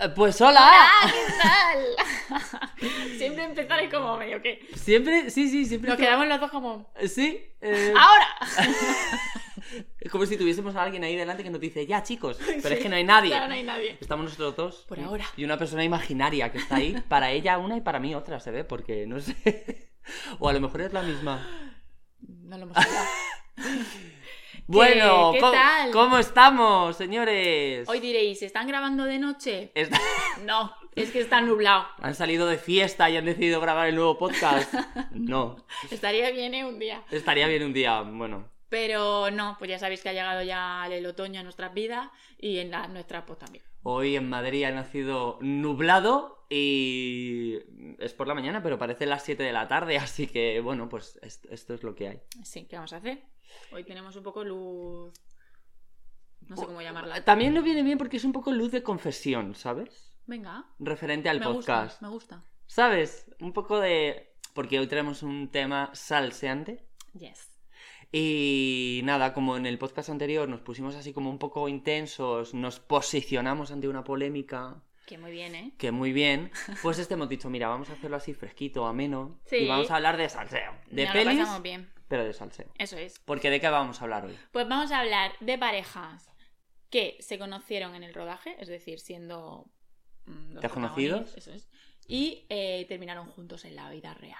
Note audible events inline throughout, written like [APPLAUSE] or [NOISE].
Eh, Pues hola. ¡Ah, qué tal! [LAUGHS] Siempre empezaré como medio que. Siempre, sí, sí, siempre. Nos que- quedamos los dos como. Sí. eh, ¡Ahora! [LAUGHS] Es como si tuviésemos a alguien ahí delante que nos dice, ya chicos, [LAUGHS] pero es que no hay nadie. claro, no hay nadie. Estamos nosotros dos. Por y- ahora. Y una persona imaginaria que está ahí. Para ella una y para mí otra, se ve, porque no sé. O a lo mejor es la misma. No lo hemos hablado. Bueno, qué ¿cómo, tal? cómo estamos, señores? Hoy diréis, ¿se están grabando de noche? [LAUGHS] No, es que está nublado. ¿Han salido de fiesta y han decidido grabar el nuevo podcast? [LAUGHS] No. Estaría bien ¿eh? un día. Estaría bien un día, bueno. Pero no, pues ya sabéis que ha llegado ya el otoño en nuestras vidas y en la nuestra pues también. Hoy en Madrid ha nacido nublado y es por la mañana, pero parece las 7 de la tarde, así que bueno, pues es- esto es lo que hay. Sí, ¿qué vamos a hacer? Hoy tenemos un poco luz. No sé cómo llamarla. También nos viene bien porque es un poco luz de confesión, ¿sabes? Venga, Referente al me podcast. gusta, me gusta. ¿Sabes? Un poco de... Porque hoy tenemos un tema salseante. Yes. Y nada, como en el podcast anterior nos pusimos así como un poco intensos, nos posicionamos ante una polémica Que muy bien, ¿eh? que muy bien, pues este hemos dicho, mira, vamos a hacerlo así fresquito, ameno, Sí. y vamos a hablar de salseo, de lo pelis, pasamos bien. Pero de salseo. Eso es. Porque ¿de qué vamos a hablar hoy? Pues vamos a hablar de parejas que se conocieron en el rodaje, es decir, siendo mm, los ¿Desconocidos? protagonistas, Eso es. Y eh, terminaron juntos en la vida real.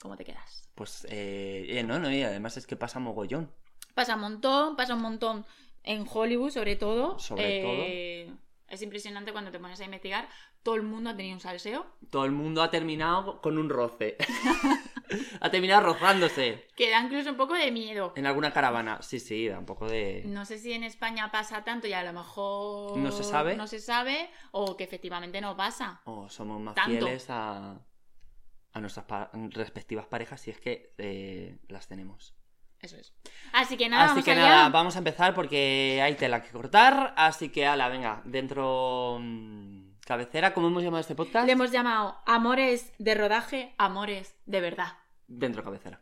¿Cómo te quedas? Pues, eh, eh, no, no, y además es que pasa mogollón. Pasa un montón, pasa un montón en Hollywood, sobre todo. Sobre Eh, Es impresionante cuando te pones a investigar. Todo el mundo ha tenido un salseo. Todo el mundo ha terminado con un roce. [LAUGHS] ha terminado rozándose Que da incluso un poco de miedo. en alguna caravana. Sí, sí, da un poco de... No sé si en España pasa tanto y a lo mejor No se sabe. no se sabe o que efectivamente no pasa. O somos más Tanto. fieles a, a nuestras pa- respectivas parejas si es que eh, las tenemos. Eso es. Así que nada, así vamos que allá. nada, vamos a empezar porque hay tela que cortar. Así que, ala, venga, dentro. Cabecera, ¿cómo hemos llamado este podcast? Le hemos llamado Amores de rodaje, Amores de verdad. Dentro cabecera.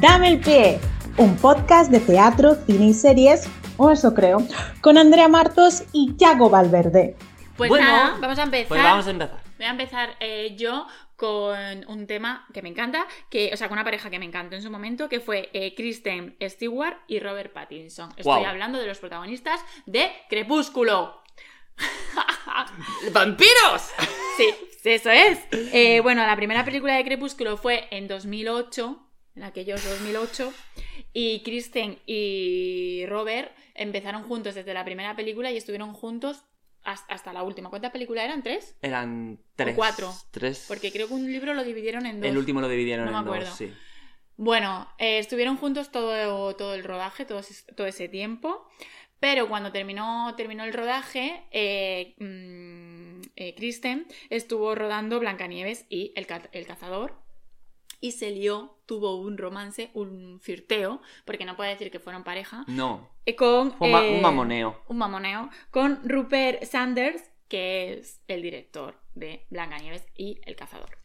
Dame el pie, un podcast de teatro, cine y series, o eso creo, con Andrea Martos y Yago Valverde. Pues Bueno, nada, vamos a empezar. Pues vamos a empezar. Voy a empezar eh, yo con un tema que me encanta, que, o sea, con una pareja que me encantó en su momento, que fue eh, Kristen Stewart y Robert Pattinson. Estoy hablando de los protagonistas de Crepúsculo. [LAUGHS] ¡Vampiros! [LAUGHS] Sí, sí, eso es. Eh, bueno, la primera película de Crepúsculo fue en 2008, en aquellos 2008, y Kristen y Robert empezaron juntos desde la primera película y estuvieron juntos hasta la última. ¿Cuántas películas eran? ¿Tres? Eran tres. cuatro. Tres. Porque creo que un libro lo dividieron en dos. El último lo dividieron No me en dos, acuerdo. sí. Bueno, eh, estuvieron juntos todo, todo el rodaje, todo ese, todo ese tiempo. Pero cuando terminó, terminó el rodaje, eh, mm, eh, Kristen estuvo rodando Blancanieves y el, el cazador. Y se lió, tuvo un romance, un flirteo, porque no puede decir que fueron pareja, No. eh, con... Fue un ma- eh, un mamoneo. un mamoneo con Rupert Sanders, que es el director de Blancanieves y El Cazador.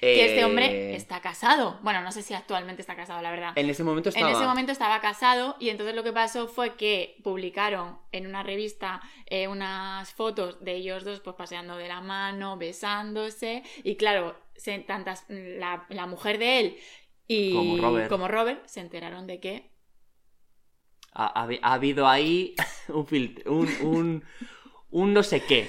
Que este Eh, hombre está casado. Bueno, no sé si actualmente está casado, la verdad. En ese momento En estaba. ese momento estaba casado y entonces lo que pasó fue que publicaron en una revista eh, unas fotos de ellos dos pues paseando de la mano, besándose y claro, se- tantas la, la mujer de él y Como Robert. como Robert se enteraron de que Ha, ha habi- ha habido ahí [LAUGHS] un, un, un, un no sé qué.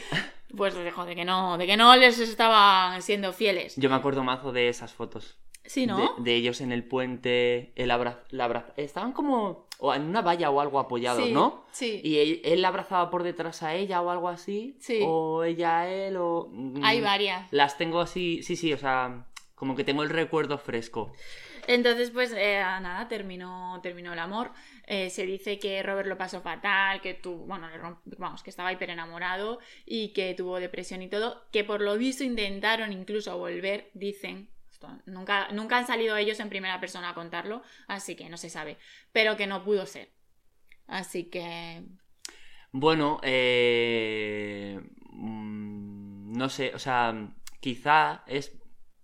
pues dijo de que no, de que no les estaban siendo fieles. Yo me acuerdo mazo de esas fotos. Sí, ¿no? De, de ellos en el puente, el abra, la abra- Estaban como o en una valla o algo apoyados, sí, ¿no? Sí. Y él, él la abrazaba por detrás a ella o algo así. Sí. O ella a él o... mm, Hay varias. Las tengo así, sí, sí, o sea, como que tengo el recuerdo fresco. Entonces, pues eh, nada, terminó, terminó el amor. Eh, se dice que Robert lo pasó fatal, que tuvo, bueno, le romp- vamos, que estaba hiper enamorado y que tuvo depresión y todo, que por lo visto intentaron incluso volver, dicen, nunca, nunca han salido ellos en primera persona a contarlo, así que no se sabe, pero que no pudo ser. Así que Bueno, eh... mm, no sé, o sea, quizá es...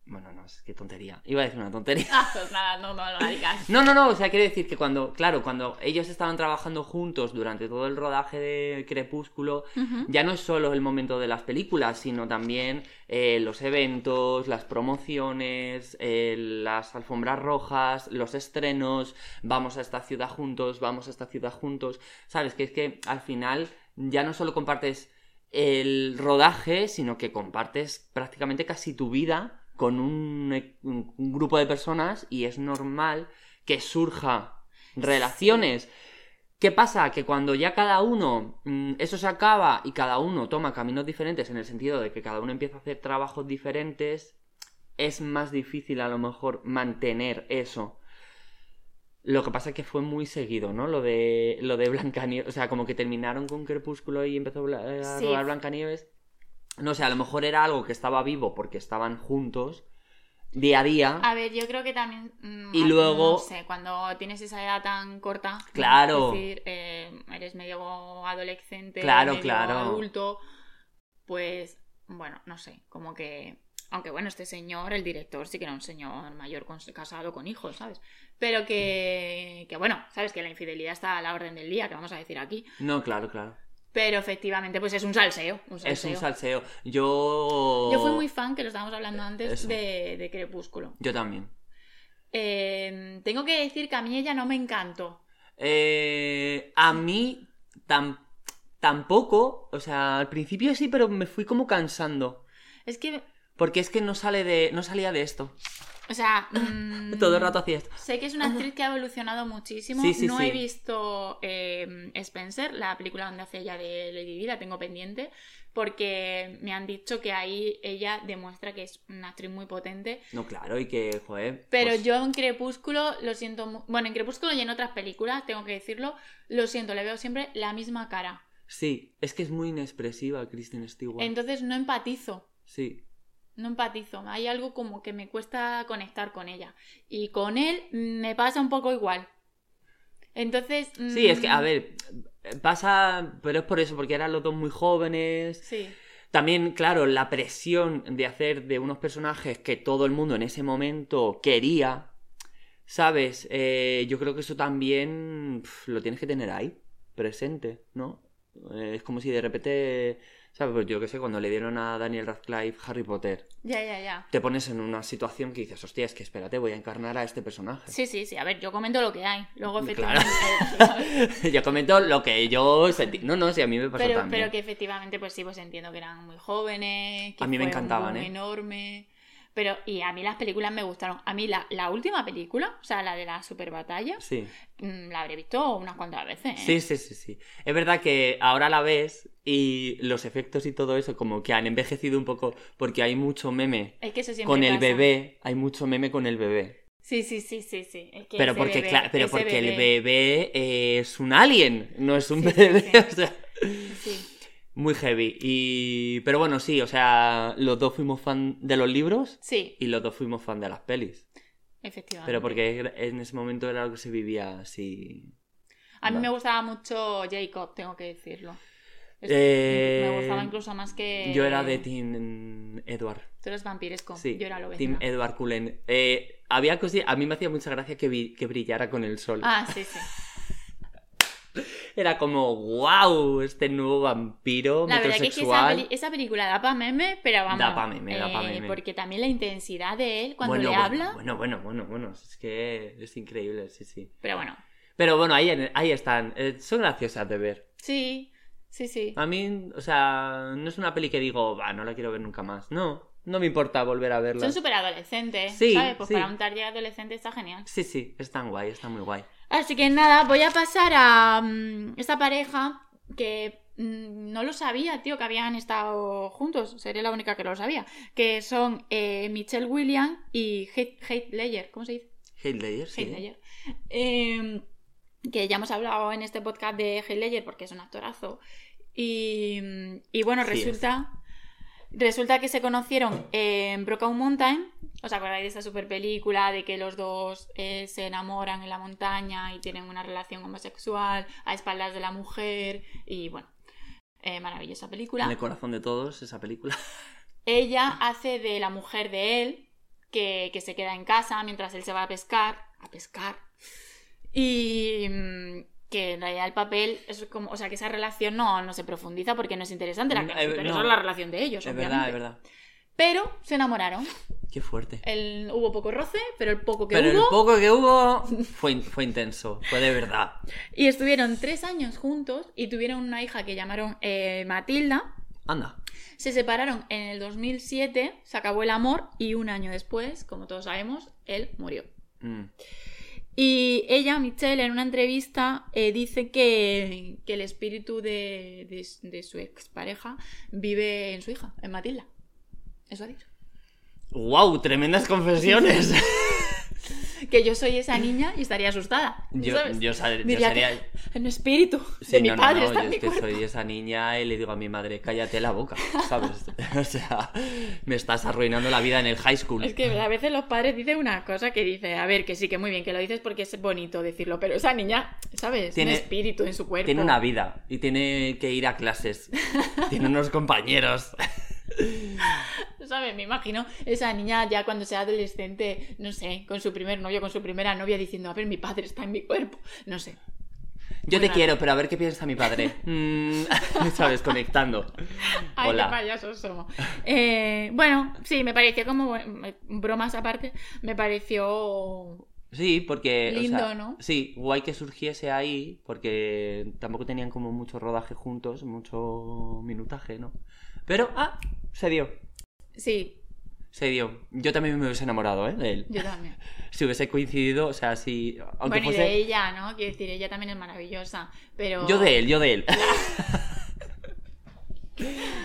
Bueno, no, es que tontería. Iba a decir una tontería. Ah, pues nada, no, no digas. No, no, no, o sea, quiero decir que cuando, claro, cuando ellos estaban trabajando juntos durante todo el rodaje de Crepúsculo, ya no es solo el momento de las películas, sino también eh, los eventos, las promociones, eh, las alfombras rojas, los estrenos, vamos a esta ciudad juntos, vamos a esta ciudad juntos, ¿sabes? Que es que al final ya no solo compartes el rodaje, sino que compartes prácticamente casi tu vida con un, e- un- un grupo de personas y es normal que surja relaciones. ¿Qué pasa? Que cuando ya cada uno, mm, eso se acaba y cada uno toma caminos diferentes en el sentido de que cada uno empieza a hacer trabajos diferentes, es más difícil a lo mejor mantener eso. Lo que pasa es que fue muy seguido, ¿no? Lo de, lo de Blancanieves. O sea, como que terminaron con Crepúsculo y empezó a Sí. rodar Blancanieves. No sé, a lo mejor era algo que estaba vivo porque estaban juntos día a día. A ver, yo creo que también. mm, Y luego- No sé, cuando tienes esa edad tan corta. Claro. Es decir, eh, eres medio adolescente, Claro, medio claro. adulto. Pues, bueno, no sé, como que. Aunque bueno, este señor, el director, sí que era un señor mayor con- casado con hijos, ¿sabes? Pero que, que bueno, ¿sabes? Que la infidelidad está a la orden del día, que vamos a decir aquí. No, claro, claro. Pero efectivamente, pues es un salseo. Un Es un salseo. Yo. Yo fui muy fan, que lo estábamos hablando antes, Eso. de, de Crepúsculo. Yo también. Eh, tengo que decir que a mí ella no me encantó. Eh, a mí tam- tampoco. O sea, al principio sí, pero me fui como cansando. Es que, Porque es que no sale de. no salía de esto. O sea, mm, [LAUGHS] Todo el rato hacía esto. Sé que es una actriz que ha evolucionado muchísimo. Sí, sí, no sí. he visto eh, Spencer, la película donde hace ella de Lady Di, la tengo pendiente, porque me han dicho que ahí ella demuestra que es una actriz muy potente. No, claro, y que, joder. Pero pues, yo en Crepúsculo lo siento. mu- Bueno, en Crepúsculo y en otras películas, tengo que decirlo, lo siento, le veo siempre la misma cara. Sí, es que es muy inexpresiva Kristen Stewart. Entonces no empatizo. Sí. No empatizo. Hay algo como que me cuesta conectar con ella. Y con él mm, me pasa un poco igual. Entonces. Sí, es que, a mm, ver, pasa. Pero es por eso, porque eran los dos muy jóvenes. Sí. También, claro, la presión de hacer de unos personajes que todo el mundo en ese momento quería, ¿sabes? Eh, yo creo que eso también lo tienes que tener ahí, presente, ¿no? Eh, es como si de repente, ¿sabes? Pues yo qué sé, cuando le dieron a Daniel Radcliffe Harry Potter, Ya, ya, ya. te pones en una situación que dices, hostia, es que espérate, voy a encarnar a este personaje. Sí, sí, sí. A ver, yo comento lo que hay. Luego, Claro. efectivamente. [LAUGHS] yo comento lo que yo sentí. No, no, sí, a mí me pasó pero, también. pero que efectivamente, pues sí, pues entiendo que eran muy jóvenes. Que A mí me un encantaban, boom ¿eh? enorme. Pero, y a mí las películas me gustaron. A mí la, la última película, o sea, la de la super batalla, Sí. mm, la habré visto unas cuantas veces. ¿eh? Sí, sí, sí, sí. Es verdad que ahora la ves y los efectos y todo eso como que han envejecido un poco porque hay mucho meme Es que eso siempre con el pasa. bebé, hay mucho meme con el bebé. Sí, sí, sí, sí, sí. Es que Pero porque, bebé- cla- pero porque el bebé- es un alien, no es un sí, bebé, sí. [LAUGHS] o sea, Sí. Muy heavy. Y pero bueno, sí, o sea, los dos fuimos fan de los libros Sí, y los dos fuimos fan de las pelis. efectivamente. Pero porque en ese momento era algo que se vivía así. A mí me gustaba mucho Jacob, tengo que decirlo. Es- Eh, Me gustaba incluso más que. Yo era de Team Edward. Tú eres vampiresco. Sí, Yo era lo Team Edward Cullen. Eh, había cosi- a mí me hacía mucha gracia que, vi- que brillara con el sol. Ah, sí, sí. [LAUGHS] Era como, wow, este nuevo vampiro La verdad que, es que esa, metrosexual. peli- esa película da pa' meme, pero vamos. Da pa' meme, da pa' eh, meme. Porque también la intensidad de él cuando bueno, le bueno, habla. Bueno, bueno, bueno, bueno. Es que es increíble, sí, sí. Pero bueno, Pero bueno, ahí, ahí están. Eh, son graciosas de ver. sí, sí, sí. A mí, o sea, no es una peli que digo, va, no la quiero ver nunca más. No, no me importa volver a verla. Son súper adolescentes, Sí, ¿sabes? Pues sí. para un target adolescente está genial. Sí, sí, es tan guay, está muy guay. Así que nada, voy a pasar a mm, esta pareja que mm, no lo sabía, tío, que habían estado juntos. Seré la única que lo sabía. Que son eh, Michelle Williams y Heath Ledger. ¿Cómo se dice? Heath Ledger, sí. Heath Ledger. Eh, que ya hemos hablado en este podcast de Heath Ledger porque es un actorazo. Y, y bueno, Sí es. Resulta, que se conocieron en Brokeback Mountain. ¿Os acordáis de esa super película de que los dos eh, se enamoran en la montaña y tienen una relación homosexual a espaldas de la mujer? Y bueno, eh, maravillosa película. En el corazón de todos, esa película. [LAUGHS] ella hace de la mujer de él, que, que se queda en casa mientras él se va a pescar. A pescar. Y mm, que en realidad el papel es como, o sea, que esa relación no, no se profundiza porque no es interesante la Mm, canción, eh, pero no. eso es la relación de ellos, Es obviamente. verdad, es verdad. Pero se enamoraron. Qué fuerte. El, hubo poco roce, pero el poco que Pero hubo. el poco que hubo [LAUGHS] fue, fue intenso, fue de verdad. Y estuvieron tres años juntos y tuvieron una hija que llamaron eh, Matilda. Anda. Se separaron en el 2007, se acabó el amor y un año después, como todos sabemos, él murió. Mm. Y ella, Michelle, en una entrevista eh, dice que, que el espíritu de, de- de su expareja vive en su hija, en Matilda. Eso ha dicho. ¡Wow! Tremendas confesiones. [LAUGHS] [LAUGHS] Que yo soy esa niña y estaría asustada. yo, ¿sabes? yo, sal- yo sería. un espíritu Sí, de mi no, no, padre no, está yo en mi es que cuerpo. soy esa niña y le digo a mi madre, cállate la boca, [LAUGHS] ¿sabes? [LAUGHS] o sea, me estás arruinando la vida en el high school. Es que a veces los padres dicen una cosa que dice, a ver, que sí, que muy bien, que lo dices porque es bonito decirlo, pero esa niña, ¿sabes? Tiene- un espíritu en su cuerpo. Tiene una vida y tiene que ir a clases. tiene unos compañeros. [LAUGHS] ¿Sabes? Me imagino esa niña ya cuando sea adolescente, no sé, con su primer novio, con su primera novia, diciendo, a ver, mi padre está en mi cuerpo. No sé. Yo Muy te raro. quiero, pero a ver qué piensa mi padre. [LAUGHS] Mm, [LAUGHS] ¿Sabes? Conectando. Ay, Hola. qué payasos somos. Eh, bueno, sí, me pareció como, eh, bromas aparte, me pareció... Sí, porque. o Lindo, sea, ¿no? Sí, guay que surgiese ahí, porque tampoco tenían como mucho rodaje juntos, mucho minutaje, ¿no? Pero, ah, se dio. Sí, Se dio. Yo también me hubiese enamorado, ¿eh? De él. yo también. [LAUGHS] Si hubiese coincidido, o sea, si. Aunque bueno, fuese. y de ella, ¿no? Quiero decir, ella también es maravillosa, pero... Yo de él, yo de él. [LAUGHS]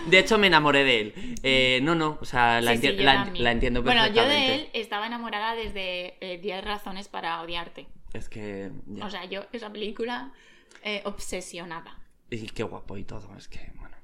De hecho, me enamoré de él. Eh, no, no, o sea, la, Sí, sí, enti- yo la, también. la entiendo Bueno, perfectamente. yo de él estaba enamorada desde eh, 10 razones para odiarte. Es que. ya. O sea, yo esa película eh, obsesionada. Y qué guapo y todo, es que, bueno.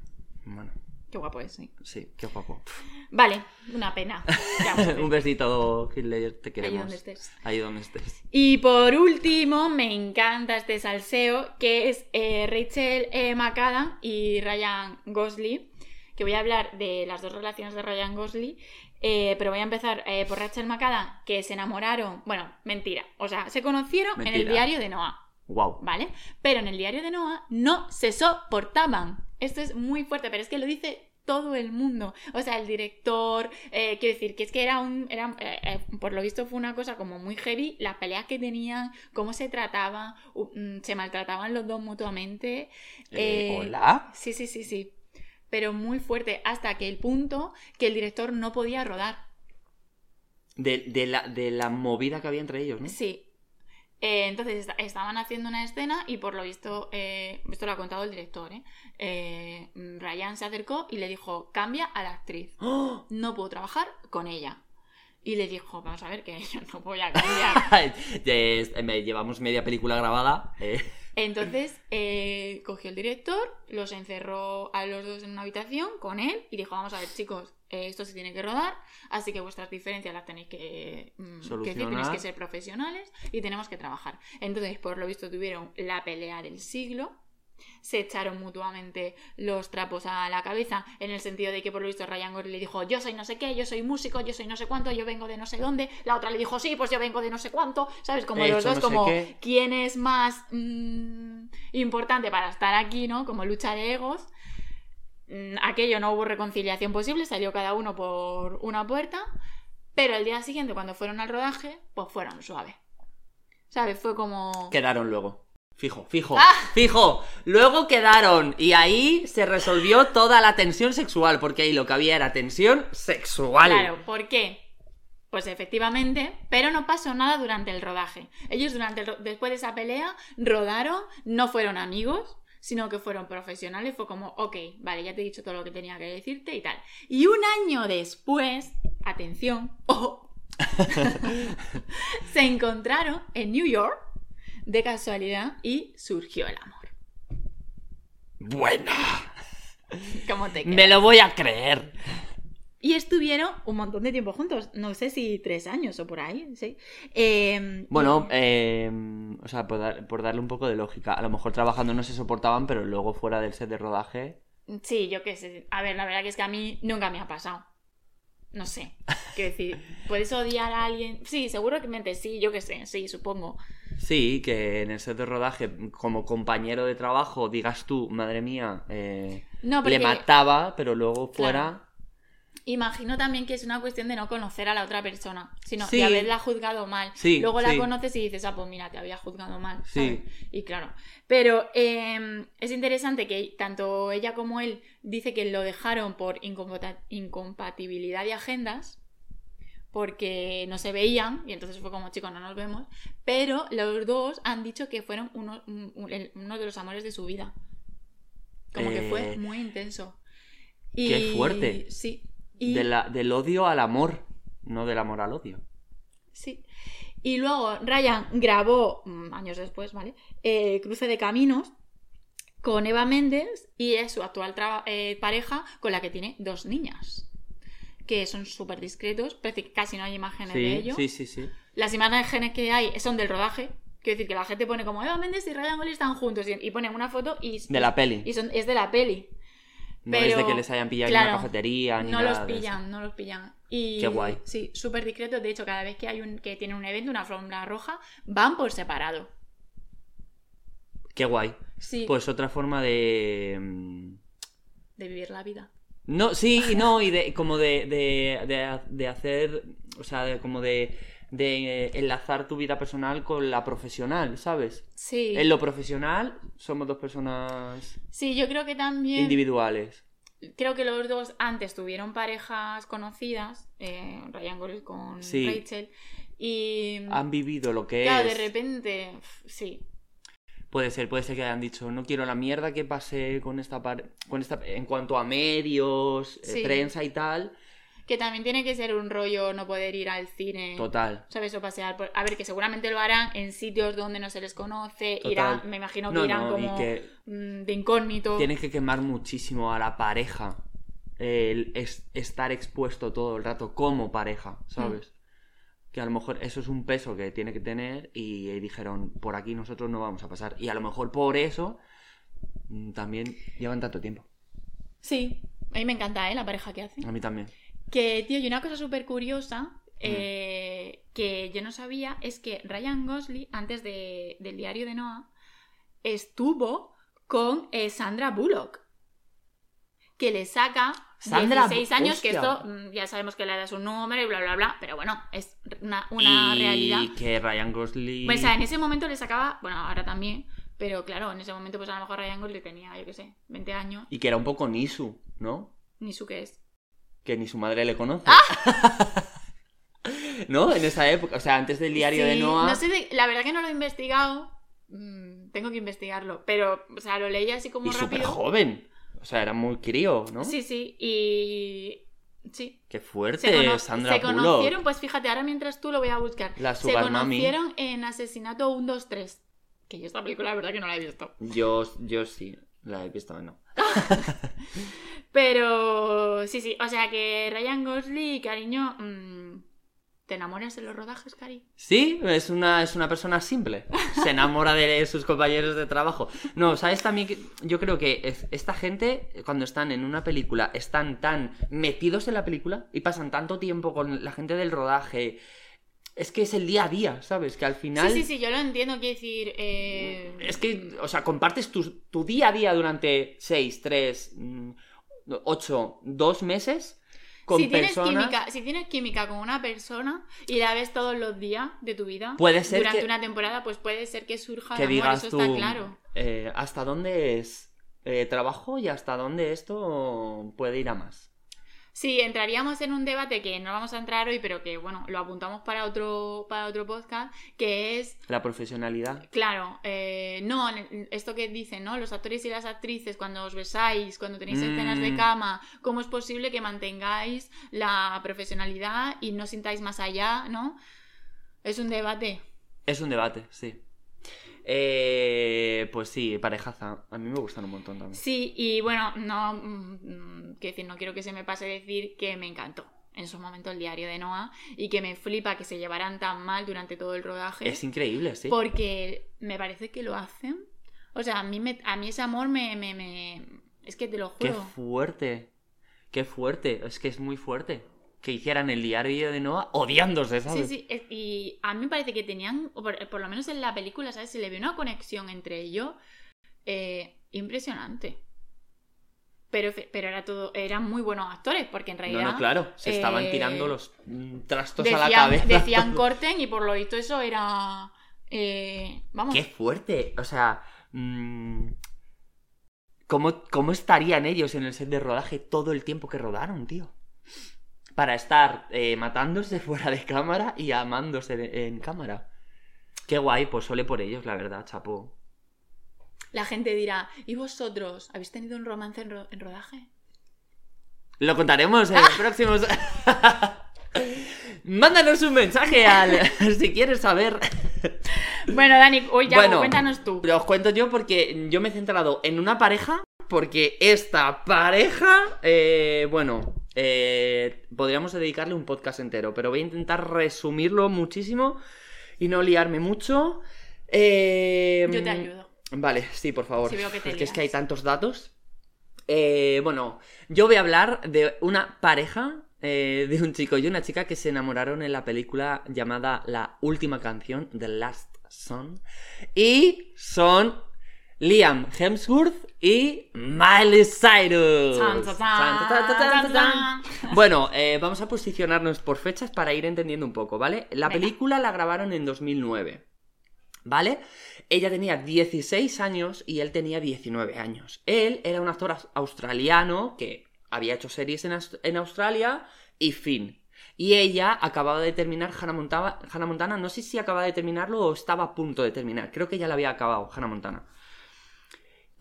Bueno, Qué guapo es, sí. sí, qué guapo. Vale, una pena. Ya [LAUGHS] ver. Un besito, Hitler, te Ahí queremos. donde estés. Ahí donde estés. Y por último, me encanta este salseo, que es eh, Rachel eh, McAdam y Ryan Gosling, que voy a hablar de las dos relaciones de Ryan Gosling, eh, pero voy a empezar eh, por Rachel McAdam, que se enamoraron, bueno, mentira, o sea, se conocieron en el diario de Noah, Wow. ¿vale? Pero en el diario de Noah no se soportaban. Esto es muy fuerte, pero es que lo dice todo el mundo. O sea, el director, eh, quiero decir, que es que era un. Era, eh, eh, por lo visto fue una cosa como muy heavy, las peleas que tenían, cómo se trataban, mm, se maltrataban los dos mutuamente. Eh, ¿Hola? Sí, sí, sí, sí. Pero muy fuerte, hasta que el punto que el director no podía rodar. De, de la, de la movida que había entre ellos, ¿no? Sí. Eh, entonces esta- estaban haciendo una escena y por lo visto, eh, esto lo ha contado el director, ¿eh? Eh, Ryan se acercó y le dijo, cambia a la actriz, ¡Oh! no puedo trabajar con ella. Y le dijo, vamos a ver que [LAUGHS] yo no voy a cambiar. [LAUGHS] Me llevamos media película grabada. eh. Entonces eh, cogió el director, los encerró a los dos en una habitación con él y dijo, vamos a ver chicos, eh, esto se tiene que rodar, así que vuestras diferencias las tenéis que, mm, que decir, tenéis que ser profesionales y tenemos que trabajar. Entonces, por lo visto, tuvieron la pelea del siglo. Se echaron mutuamente los trapos a la cabeza en el sentido de que por lo visto Ryan Gosling le dijo yo soy no sé qué, yo soy músico, yo soy no sé cuánto, yo vengo de no sé dónde, la otra le dijo sí, pues yo vengo de no sé cuánto, ¿sabes? Como He los dos, no como quién es más mm, importante para estar aquí, ¿no? Como lucha de egos. Mm, Aquello no hubo reconciliación posible, salió cada uno por una puerta, pero el día siguiente, cuando fueron al rodaje, pues fueron suaves. ¿Sabes? Fue como. Quedaron luego. Fijo, fijo, ¡Ah! fijo. Luego quedaron. Y ahí se resolvió toda la tensión sexual. Porque ahí lo que había era tensión sexual. Claro, ¿por qué? Pues efectivamente, pero no pasó nada durante el rodaje. Ellos durante el después de esa pelea rodaron, no fueron amigos, sino que fueron profesionales. Fue como, ok, vale, ya te he dicho todo lo que tenía que decirte y tal. Y un año después, atención, [LAUGHS] ojo, [LAUGHS] se encontraron en New York de casualidad y surgió el amor. Buena. ¿Cómo te quedas? Me lo voy a creer. Y estuvieron un montón de tiempo juntos, no sé si tres años o por ahí, sí. Eh, Bueno, eh, o sea, por, dar- por darle un poco de lógica. A lo mejor trabajando no se soportaban, pero luego fuera del set de rodaje. Sí, yo qué sé. A ver, la verdad que es que a mí nunca me ha pasado. no sé. Quiero decir, ¿puedes odiar a alguien? Sí, seguro que sí, yo qué sé, sí, supongo. Sí, que en el set de rodaje, como compañero de trabajo, digas tú, madre mía, eh, No, le mataba, pero luego fuera. Imagino también que es una cuestión de no conocer a la otra persona, sino Sí. de haberla juzgado mal. Sí, Luego la sí. conoces y dices, ah, pues mira, te había juzgado mal. Y claro. Pero eh, es interesante que tanto ella como él dice que lo dejaron por incompa- incompatibilidad de agendas. Porque no se veían y entonces fue como chicos, no nos vemos. Pero los dos han dicho que fueron uno, uno de los amores de su vida. Como que fue Eh, muy intenso. qué fuerte. Sí. Y, de la- del odio al amor, no del amor al odio. sí. Y luego Ryan grabó, mm, años después, ¿vale? Eh, Cruce de Caminos con Eva Méndez y es su actual eh, pareja con la que tiene dos niñas. Que son súper discretos, parece que casi no hay imágenes de ellos. sí, sí, sí. Las imágenes que hay son del rodaje. Quiero decir que la gente pone como Eva Méndez y Ryan Gosling están juntos y, y ponen una foto y, De la peli. y son, es de la peli. No es de que les hayan pillado en una cafetería ni no nada los de eso. pillan, no los pillan. Y, Qué guay. Sí, súper discretos. De hecho, cada vez que hay un que tienen un evento, una alfombra roja, van por separado. Qué guay. Sí, Pues otra forma de. mm, de vivir la vida. No, sí, y no, y de [LAUGHS] como de, de, de, de hacer. O sea, de, como de. De eh, enlazar tu vida personal con la profesional, ¿sabes? Sí. En lo profesional somos dos personas Sí, yo creo que también. individuales. Creo que los dos antes tuvieron parejas conocidas, eh, Ryan Gosling con Sí. Rachel. Y. Han vivido lo que claro, es. de repente. Sí. Puede ser, puede ser que hayan dicho, no quiero la mierda que pasé con esta par- con esta en cuanto a medios, eh, prensa y tal. Que también tiene que ser un rollo no poder ir al cine. Total. ¿Sabes? O pasear por... A ver, que seguramente lo harán en sitios donde no se les conoce. Total. Irán, me imagino que No, irán no, y como que mm, de incógnito. tienes que quemar muchísimo a la pareja. El es- estar expuesto todo el rato como pareja, ¿sabes? Mm. Que a lo mejor eso es un peso que tiene que tener y eh, dijeron, por aquí nosotros no vamos a pasar. Y a lo mejor por eso mm, también llevan tanto tiempo. Sí, a mí me encanta, ¿eh? La pareja que hace. A mí también. Que, tío, y una cosa súper curiosa Mm. eh, que yo no sabía es que Ryan Gosling, antes de- del diario de Noah, estuvo con eh, Sandra Bullock. Que le saca Sandra 16 Bu- años, que esto mm, ya sabemos que le das un número y bla, bla, bla, pero bueno, es una, una y realidad. que Ryan Gosling... Pues, o sea, en ese momento le sacaba, bueno, ahora también, pero claro, en ese momento pues a lo mejor Ryan Gosling tenía, yo qué sé, 20 años, Y que era un poco Nisu, ¿no? ni su qué es. Que ni su madre le conoce. ¡Ah! ¿No? En esa época, o sea, antes del diario de Sí, Noah. No sé, de- la verdad que no lo he investigado. mm, tengo que investigarlo. Pero, o sea, lo leí así como y súper rápido. joven. O sea, era muy crío, ¿no? Sí, sí. Y. Sí. Qué Se, fuerte, cono- Sandra se Bullock. conocieron, pues fíjate, ahora mientras tú lo voy a buscar. La se Sugar Mami. conocieron en Asesinato 1, 2, 3. Que yo esta película, la verdad que no la he visto. Yo, yo sí, la he visto, no. [LAUGHS] Pero sí, sí. O sea que Ryan Gosling, cariño. mm, ¿Te enamoras en los rodajes, Cari? Sí, es una, es una persona simple. Se enamora de sus compañeros de trabajo. No, ¿sabes también que yo creo que es- esta gente, cuando están en una película, están tan metidos en la película y pasan tanto tiempo con la gente del rodaje. Es que es el día a día, ¿sabes? Que al final. Sí, sí, sí, yo lo entiendo. Quiero decir. eh, Es que, o sea, compartes tu, tu día a día durante 6, 3, 8, 2 meses con si tienes, personas. química, si tienes química con una persona y la ves todos los días de tu vida, Puede ser durante que- una temporada, pues puede ser que surja que el amor, digas eso tú está claro. eh, hasta dónde es eh, trabajo y hasta dónde esto puede ir a más. Sí, entraríamos en un debate que no vamos a entrar hoy, pero que bueno, lo apuntamos para otro, para otro podcast, que es La profesionalidad. Claro, eh, no, esto que dicen, ¿no? Los actores y las actrices, cuando os besáis, cuando tenéis escenas de Mm. cama, ¿cómo es posible que mantengáis la profesionalidad y no sintáis más allá, ¿no? Es un debate. Es un debate, sí. Eh, pues sí, parejaza. A mí me gustan un montón también. Sí, y bueno, no, mm, quiero decir, no quiero que se me pase decir que me encantó en su momento el diario de Noah y que me flipa que se llevaran tan mal durante todo el rodaje. Es increíble, sí. Porque me parece que lo hacen. O sea, a mí, me, a mí ese amor me, me, me- Es que te lo Qué juro. fuerte. Qué fuerte. Es que es muy fuerte. Que hicieran el diario de Noah odiándose, Sí, ¿sabes? sí, es- y a mí me parece que tenían, por, por lo menos en la película, ¿sabes? Se le ve una conexión entre ellos eh, impresionante. Pero, pero era todo, eran muy buenos actores, porque en realidad no, claro, se estaban eh, tirando los mm, trastos a la cabeza. decían [LAUGHS] corten y por lo visto eso era... eh, vamos, ¡Qué fuerte! O sea, mm, ¿cómo, ¿cómo estarían ellos en el set de rodaje todo el tiempo que rodaron, tío? Para estar eh, matándose [LAUGHS] fuera de cámara y amándose de- en cámara. Qué guay, pues sole por ellos, la verdad, chapo. la gente dirá, ¿y vosotros? ¿Habéis tenido un romance en, ro- en rodaje? Lo contaremos en los próximos. [LAUGHS] Mándanos un mensaje al. [LAUGHS] si quieres saber. Bueno, Dani, hoy ya Bueno, cuéntanos tú. Os cuento yo porque yo me he centrado en una pareja. Porque esta pareja. eh, bueno. Eh, podríamos dedicarle un podcast entero. Pero voy a intentar resumirlo muchísimo. Y no liarme mucho. Eh, Yo te ayudo. Vale, sí, por favor. Si veo que te Porque es que hay tantos datos. Eh, bueno, yo voy a hablar de una pareja, eh, de un chico y una chica que se enamoraron en la película llamada La última canción, The Last Song. Y son Liam Hemsworth y Miley Cyrus. Tan, tan, Tan. Bueno, eh, vamos a posicionarnos por fechas para ir entendiendo un poco, ¿vale? La Venga. película la grabaron en 2009. ¿Vale? Ella tenía 16 años y él tenía 19 años. Él era un actor aus- australiano que había hecho series en, en Australia y fin. Y ella acababa de terminar Hannah Montana, Hannah Montana, no sé si acababa de terminarlo o estaba a punto de terminar. Creo que ya la había acabado, Hannah Montana.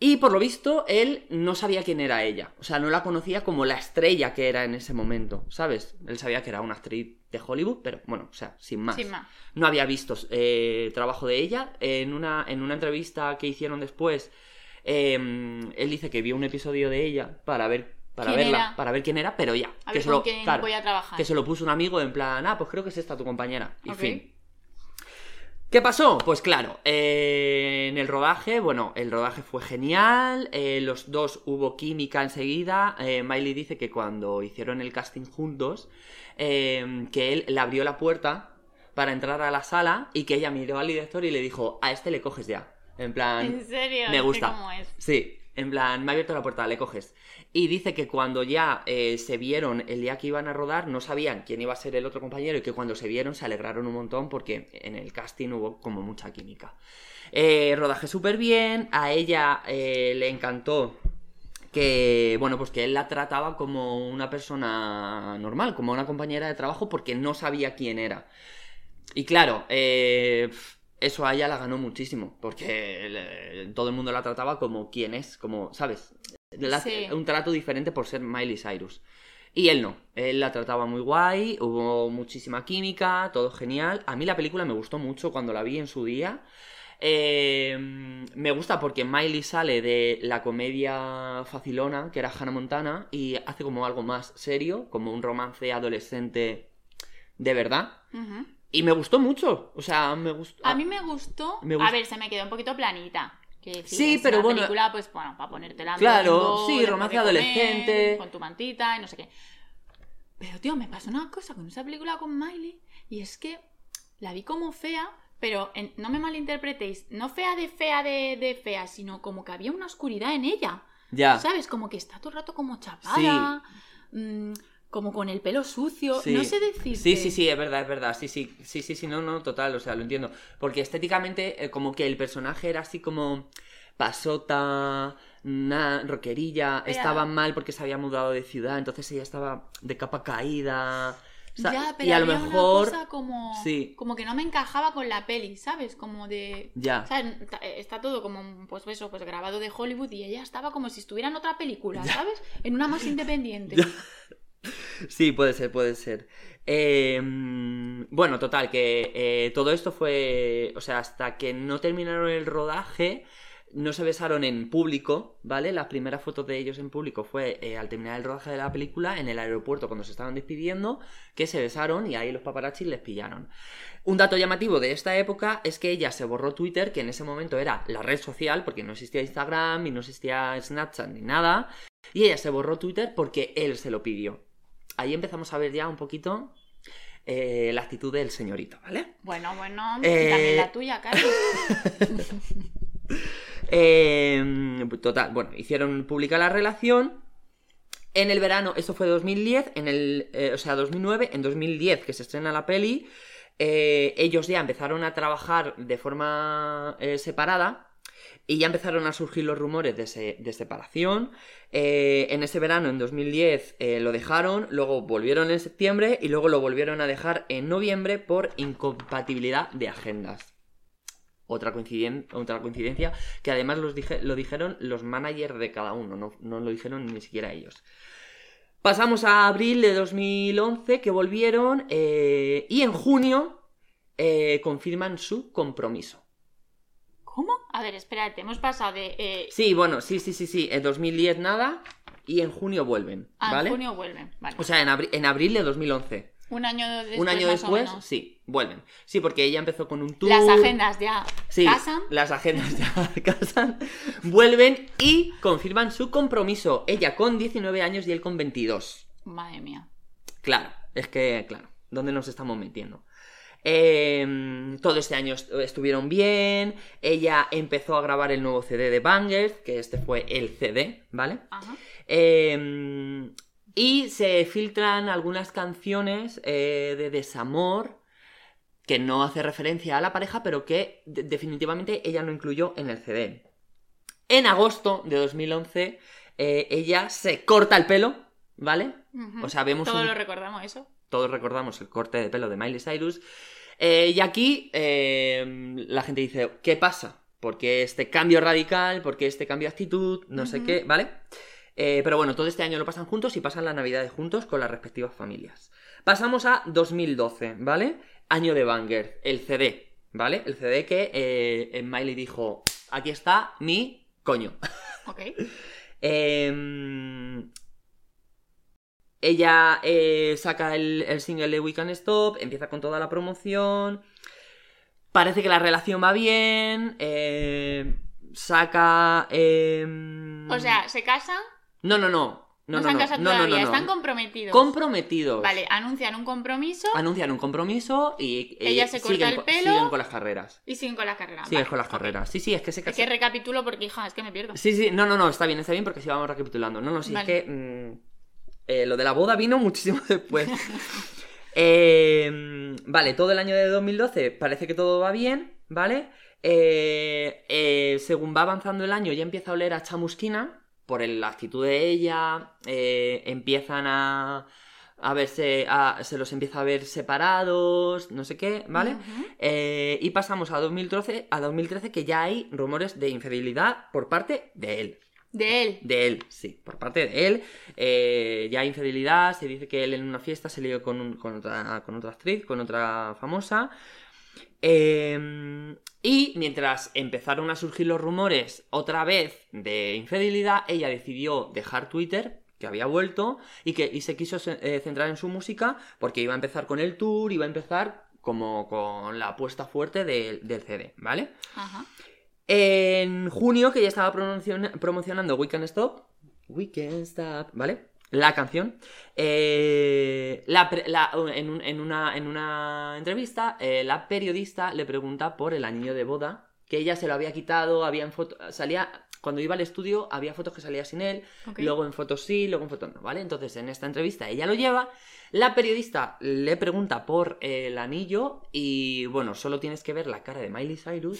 Y por lo visto, él no sabía quién era ella. O sea, no la conocía como la estrella que era en ese momento, ¿sabes? Él sabía que era una actriz de Hollywood, pero bueno, o sea, sin más Sin más. no había visto eh, trabajo de ella. En una, en una entrevista que hicieron después, eh, él dice que vio un episodio de ella para ver, para ¿Quién verla, era? para ver quién era, pero ya. A que ver se con lo- quién claro, voy a trabajar. que se lo puso un amigo en plan, ah, pues creo que es esta tu compañera. Y fin. ¿Qué pasó? Pues claro, eh, en el rodaje, bueno, el rodaje fue genial, eh, los dos hubo química enseguida, eh, Miley dice que cuando hicieron el casting juntos, eh, que él le abrió la puerta para entrar a la sala y que ella miró al director y le dijo, a este le coges ya, en plan... ¿En serio? Me Es que gusta. ¿Cómo es? Sí, en plan, me ha abierto la puerta, le coges. Y dice que cuando ya eh, se vieron el día que iban a rodar, no sabían quién iba a ser el otro compañero y que cuando se vieron se alegraron un montón porque en el casting hubo como mucha química. Eh, rodaje súper bien, a ella eh, le encantó que, bueno, pues que él la trataba como una persona normal, como una compañera de trabajo porque no sabía quién era. Y claro, eso a ella la ganó muchísimo, porque todo el mundo la trataba como quién es, como, ¿sabes? La- Sí. Un trato diferente por ser Miley Cyrus. Y él no, él la trataba muy guay, hubo muchísima química, todo genial. A mí la película me gustó mucho cuando la vi en su día. Eh, me gusta porque Miley sale de la comedia facilona, que era Hannah Montana, y hace como algo más serio, como un romance adolescente de verdad. Y me gustó mucho. O sea, me gustó. A mí me gustó. Me A gust- ver, se me quedó un poquito planita. Que Sí, es pero una bueno- película, pues bueno, para ponértela Claro, domingo, sí, romance de comer, adolescente. Con tu mantita y no sé qué. Pero, tío, me pasó una cosa con esa película con Miley. Y es que la vi como fea, pero en- no me malinterpretéis. No fea de fea de, de fea, sino como que había una oscuridad en ella. Ya. ¿Sabes? Como que está todo el rato como chapada. mm, como con el pelo sucio. Sí. No sé decir. Sí, sí, sí, es verdad, es verdad. Sí, sí, sí, sí, sí, no, no, total, o sea, lo entiendo. Porque estéticamente, eh, como que el personaje era así como pasota, una rockerilla, Era- estaba mal porque se había mudado de ciudad, entonces ella estaba de capa caída. o sea, ya, pero y a lo había mejor. una cosa como, Sí. como que no me encajaba con la peli, ¿sabes? Como de... Ya. O sea, ta- está todo como, pues eso, pues grabado de Hollywood y ella estaba como si estuviera en otra película, ¿sabes? En una más [LAUGHS] independiente. Ya. Sí, puede ser, puede ser. Mm, bueno, total, que eh, todo esto fue, o sea, hasta que no terminaron el rodaje, no se besaron en público, ¿vale? Las primeras fotos de ellos en público fue eh, al terminar el rodaje de la película en el aeropuerto cuando se estaban despidiendo, que se besaron y ahí los paparazzis les pillaron. Un dato llamativo de esta época es que ella se borró Twitter, que en ese momento era la red social, porque no existía Instagram y no existía Snapchat ni nada, y ella se borró Twitter porque él se lo pidió. Ahí empezamos a ver ya un poquito eh, la actitud del señorito, ¿vale? Bueno, bueno, Eh, también la tuya, Carlos. [LAUGHS] Eh, total, bueno, hicieron pública la relación. En el verano, esto fue 2010, en el, eh, o sea, 2009, en 2010 que se estrena la peli, ellos ya empezaron a trabajar de forma separada y ya empezaron a surgir los rumores de, se- de separación. Eh, en ese verano, en 2010, eh, lo dejaron, luego volvieron en septiembre y luego lo volvieron a dejar en noviembre por incompatibilidad de agendas. Otra, coinciden- otra coincidencia que además los dije- lo dijeron los managers de cada uno, no, no lo dijeron ni siquiera ellos. Pasamos a abril de 2011 que volvieron eh, y en junio confirman su compromiso. ¿Cómo? A ver, espérate, hemos pasado de... eh, Sí, bueno, sí, sí, sí, sí, en 2010 nada y en junio vuelven, a ¿vale? junio vuelven. Vale. O sea, en, abri- en abril de 2011. un año después. Un año más o después, menos. sí, vuelven. Sí, porque ella empezó con un tour. Las agendas ya Sí, casan. las agendas ya [LAUGHS] casan, vuelven y confirman su compromiso. Ella con 19 años y él con 22. Madre mía. Claro, es que, claro, ¿dónde nos estamos metiendo? Eh, todo este año est- estuvieron bien. Ella empezó a grabar el nuevo CD de Bangers, que este fue el CD, ¿vale? Ajá. Eh, y se filtran algunas canciones eh, de desamor que no hace referencia a la pareja, pero que de- definitivamente ella no incluyó en el CD. En agosto de 2011, eh, ella se corta el pelo, ¿vale? O sea, vemos Todos un- lo recordamos eso. Todos recordamos el corte de pelo de Miley Cyrus. Eh, y aquí eh, la gente dice, ¿qué pasa? ¿Por qué este cambio radical? ¿Por qué este cambio de actitud? No sé qué, ¿vale? Eh, pero bueno, todo este año lo pasan juntos y pasan las navidades juntos con las respectivas familias. Pasamos a 2012, ¿vale? Año de Banger, el CD, ¿vale? El CD que Miley dijo, aquí está mi coño. Ok. [LAUGHS] Eh, ella eh, saca el, el single de We Can Stop, empieza con toda la promoción. Parece que la relación va bien. eh, saca. eh, O sea, ¿se casan? No, no, no. No, No, no, se han no, casado no, todavía, no, están comprometidos. comprometidos. Vale, anuncian un compromiso Anuncian un compromiso y. y Ella se corta siguen el pelo. Siguen con las carreras. y siguen con las carreras. Siguen Vale, con las carreras. Sí, sí, es que se Es que casan. recapitulo porque, hija, es que me pierdo. Sí, sí, no, no, no, está bien, está bien porque sí vamos recapitulando. No, no, sí, Vale. es que mm, eh, lo de la boda vino muchísimo [LAUGHS] después. Eh, vale, todo el año de 2012 parece que todo va bien, ¿vale? Eh, eh, según va avanzando el año ya empieza a oler a chamusquina por el- la actitud de ella, empiezan a, a verse, a- se los empieza a ver separados, no sé qué, ¿vale? Eh, y pasamos a 2013, a 2013 que ya hay rumores de infidelidad por parte de él. De él. De él, sí, por parte de él. Eh, ya hay infidelidad, se dice que él en una fiesta se lió con, un- con, otra, con otra actriz, con otra famosa. Eh, y mientras empezaron a surgir los rumores otra vez de infidelidad, ella decidió dejar Twitter, que había vuelto, y que y se quiso eh, centrar en su música porque iba a empezar con el tour, iba a empezar como con la apuesta fuerte del- del CD, ¿vale? Ajá. En junio, que ya estaba promociona- promocionando We Can Stop. We Can Stop, ¿vale? La canción. eh, la pre- la- en, un- en una, en una entrevista, eh, la periodista le pregunta por el anillo de boda. Que ella se lo había quitado, había en foto, salía. Cuando iba al estudio, había fotos que salía sin él. Luego en fotos sí, luego en fotos no, ¿vale? Entonces en esta entrevista ella lo lleva, la periodista le pregunta por el anillo y bueno, solo tienes que ver la cara de Miley Cyrus,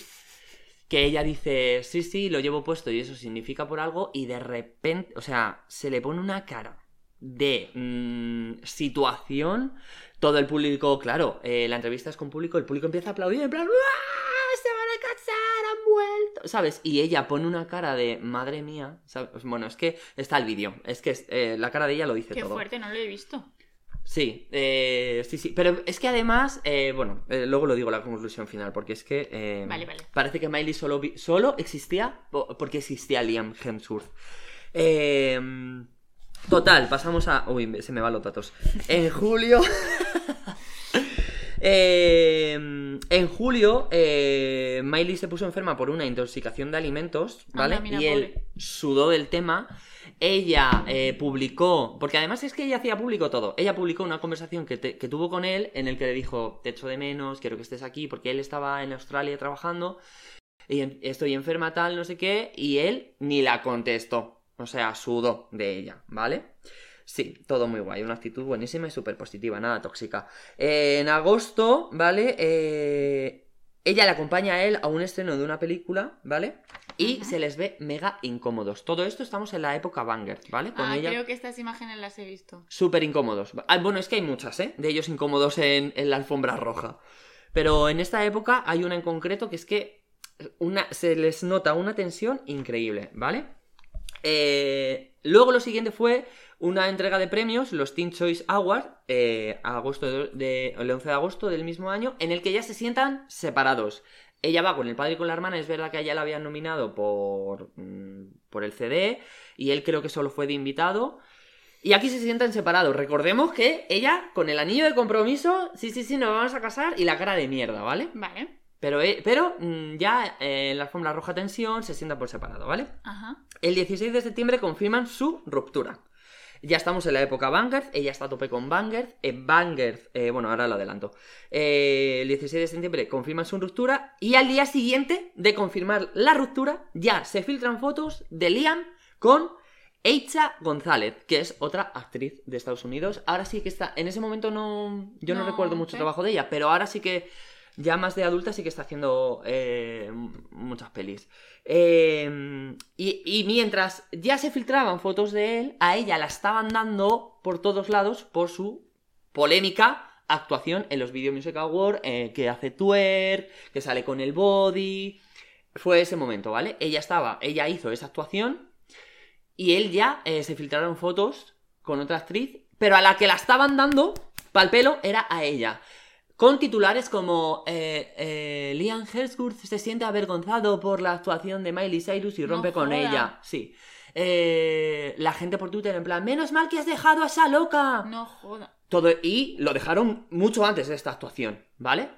que ella dice, sí, sí, lo llevo puesto y eso significa por algo y de repente, o sea, se le pone una cara de mm, situación, todo el público, claro, eh, la entrevista es con público, el público empieza a aplaudir en plan, "¡Ah! Se van a casar, han vuelto, ¿sabes? Y ella pone una cara de, madre mía, ¿sabes? Bueno, es que está el vídeo, es que eh, la cara de ella lo dice Qué todo. fuerte, no lo he visto. Sí, eh, sí, sí. Pero es que además, eh, bueno, eh, luego lo digo la conclusión final, porque es que eh, Vale, vale. parece que Miley solo, vi- solo existía po- porque existía Liam Hemsworth. Eh, total, pasamos a... Uy, se me van los datos. En julio... [LAUGHS] Eh, en julio, eh, Miley se puso enferma por una intoxicación de alimentos, ¿vale? Anda, mira, y él pobre. sudó del tema ella eh, publicó, porque además es que ella hacía público todo, ella publicó una conversación que, te- que tuvo con él en el que le dijo, te echo de menos, quiero que estés aquí, porque él estaba en Australia trabajando, y estoy enferma tal, no sé qué, y él ni la contestó, o sea, sudó de ella, ¿vale? Sí, todo muy guay, una actitud buenísima y súper positiva, nada tóxica. Eh, en agosto, ¿vale? Eh, ella le acompaña a él a un estreno de una película, ¿vale? Y Ajá. se les ve mega incómodos. Todo esto estamos en la época Banger, ¿vale? Con Ah, ella. creo que estas imágenes las he visto. Súper incómodos. Ah, bueno, es que hay muchas, ¿eh? De ellos incómodos en, en la alfombra roja. Pero en esta época hay una en concreto que es que una, se les nota una tensión increíble, ¿vale? Eh, luego lo siguiente fue una entrega de premios, los Teen Choice Awards, eh, agosto de, de- el 11 de agosto del mismo año, en el que ya se sientan separados. Ella va con el padre y con la hermana, es verdad que a ella la habían nominado por, mm, por el CD, y él creo que solo fue de invitado. Y aquí se sientan separados. Recordemos que ella, con el anillo de compromiso, sí, sí, sí, nos vamos a casar, y la cara de mierda, ¿vale? Vale. Pero, eh, pero mm, ya eh, en la alfombra roja tensión se sientan por separado, ¿vale? Ajá. El 16 de septiembre confirman su ruptura. Ya estamos en la época Vanguard, ella está a tope con Vanguard. En Vanguard, eh, bueno, ahora lo adelanto. Eh, el 16 de septiembre confirman su ruptura y al día siguiente de confirmar la ruptura ya se filtran fotos de Liam con Eicha González, que es otra actriz de Estados Unidos. Ahora sí que está, en ese momento no, yo no, No recuerdo mucho trabajo de ella, pero ahora sí que ya más de adulta sí que está haciendo eh, muchas pelis. Eh, y, mientras ya se filtraban fotos de él, a ella la estaban dando por todos lados por su polémica actuación en los Video Music Awards, eh, que hace twerk, que sale con el body. Fue ese momento, ¿vale? Ella estaba, ella hizo esa actuación y él ya se filtraron fotos con otra actriz, pero a la que la estaban dando pal pelo era a ella. Con titulares como eh, eh, Liam Hemsworth se siente avergonzado por la actuación de Miley Cyrus y No rompe con ella. Sí. Eh, la gente por Twitter en plan, menos mal que has dejado a esa loca. No joda. Todo, y lo dejaron mucho antes de esta actuación, ¿vale?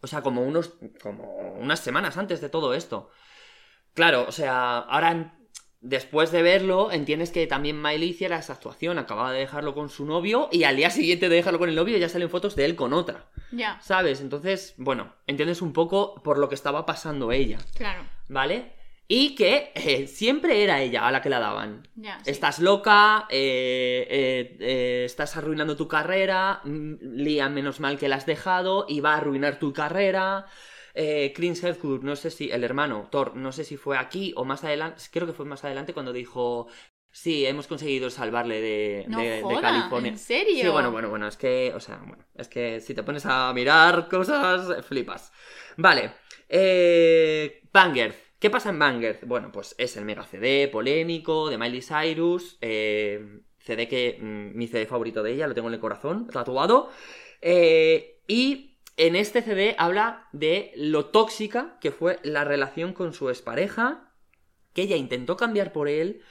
O sea, como unos. como unas semanas antes de todo esto. Claro, o sea, ahora después de verlo, entiendes que también Miley hiciera esa actuación. Acababa de dejarlo con su novio y al día siguiente de dejarlo con el novio ya salen fotos de él con otra. Ya, ¿Sabes? Entonces, bueno, entiendes un poco por lo que estaba pasando ella, claro. ¿vale? Y que eh, siempre era ella a la que la daban. Sí. Estás loca, eh, eh, estás arruinando tu carrera, mm, Liam, menos mal que la has dejado, y va a arruinar tu carrera. Eh, Chris Hemsworth, no sé si, el hermano, Thor, no sé si fue aquí o más adelante, creo que fue más adelante cuando dijo, sí, hemos conseguido salvarle de, No de- de joda, California. ¿en serio? Sí, bueno, bueno, bueno, es que, o sea, bueno, es que si te pones a mirar cosas, flipas. Vale, eh, Banger. ¿Qué pasa en Banger? Bueno, pues es el mega CD polémico de Miley Cyrus, eh, CD que mm, mi CD favorito de ella, lo tengo en el corazón, tatuado. eh, y en este CD habla de lo tóxica que fue la relación con su expareja, que ella intentó cambiar por él,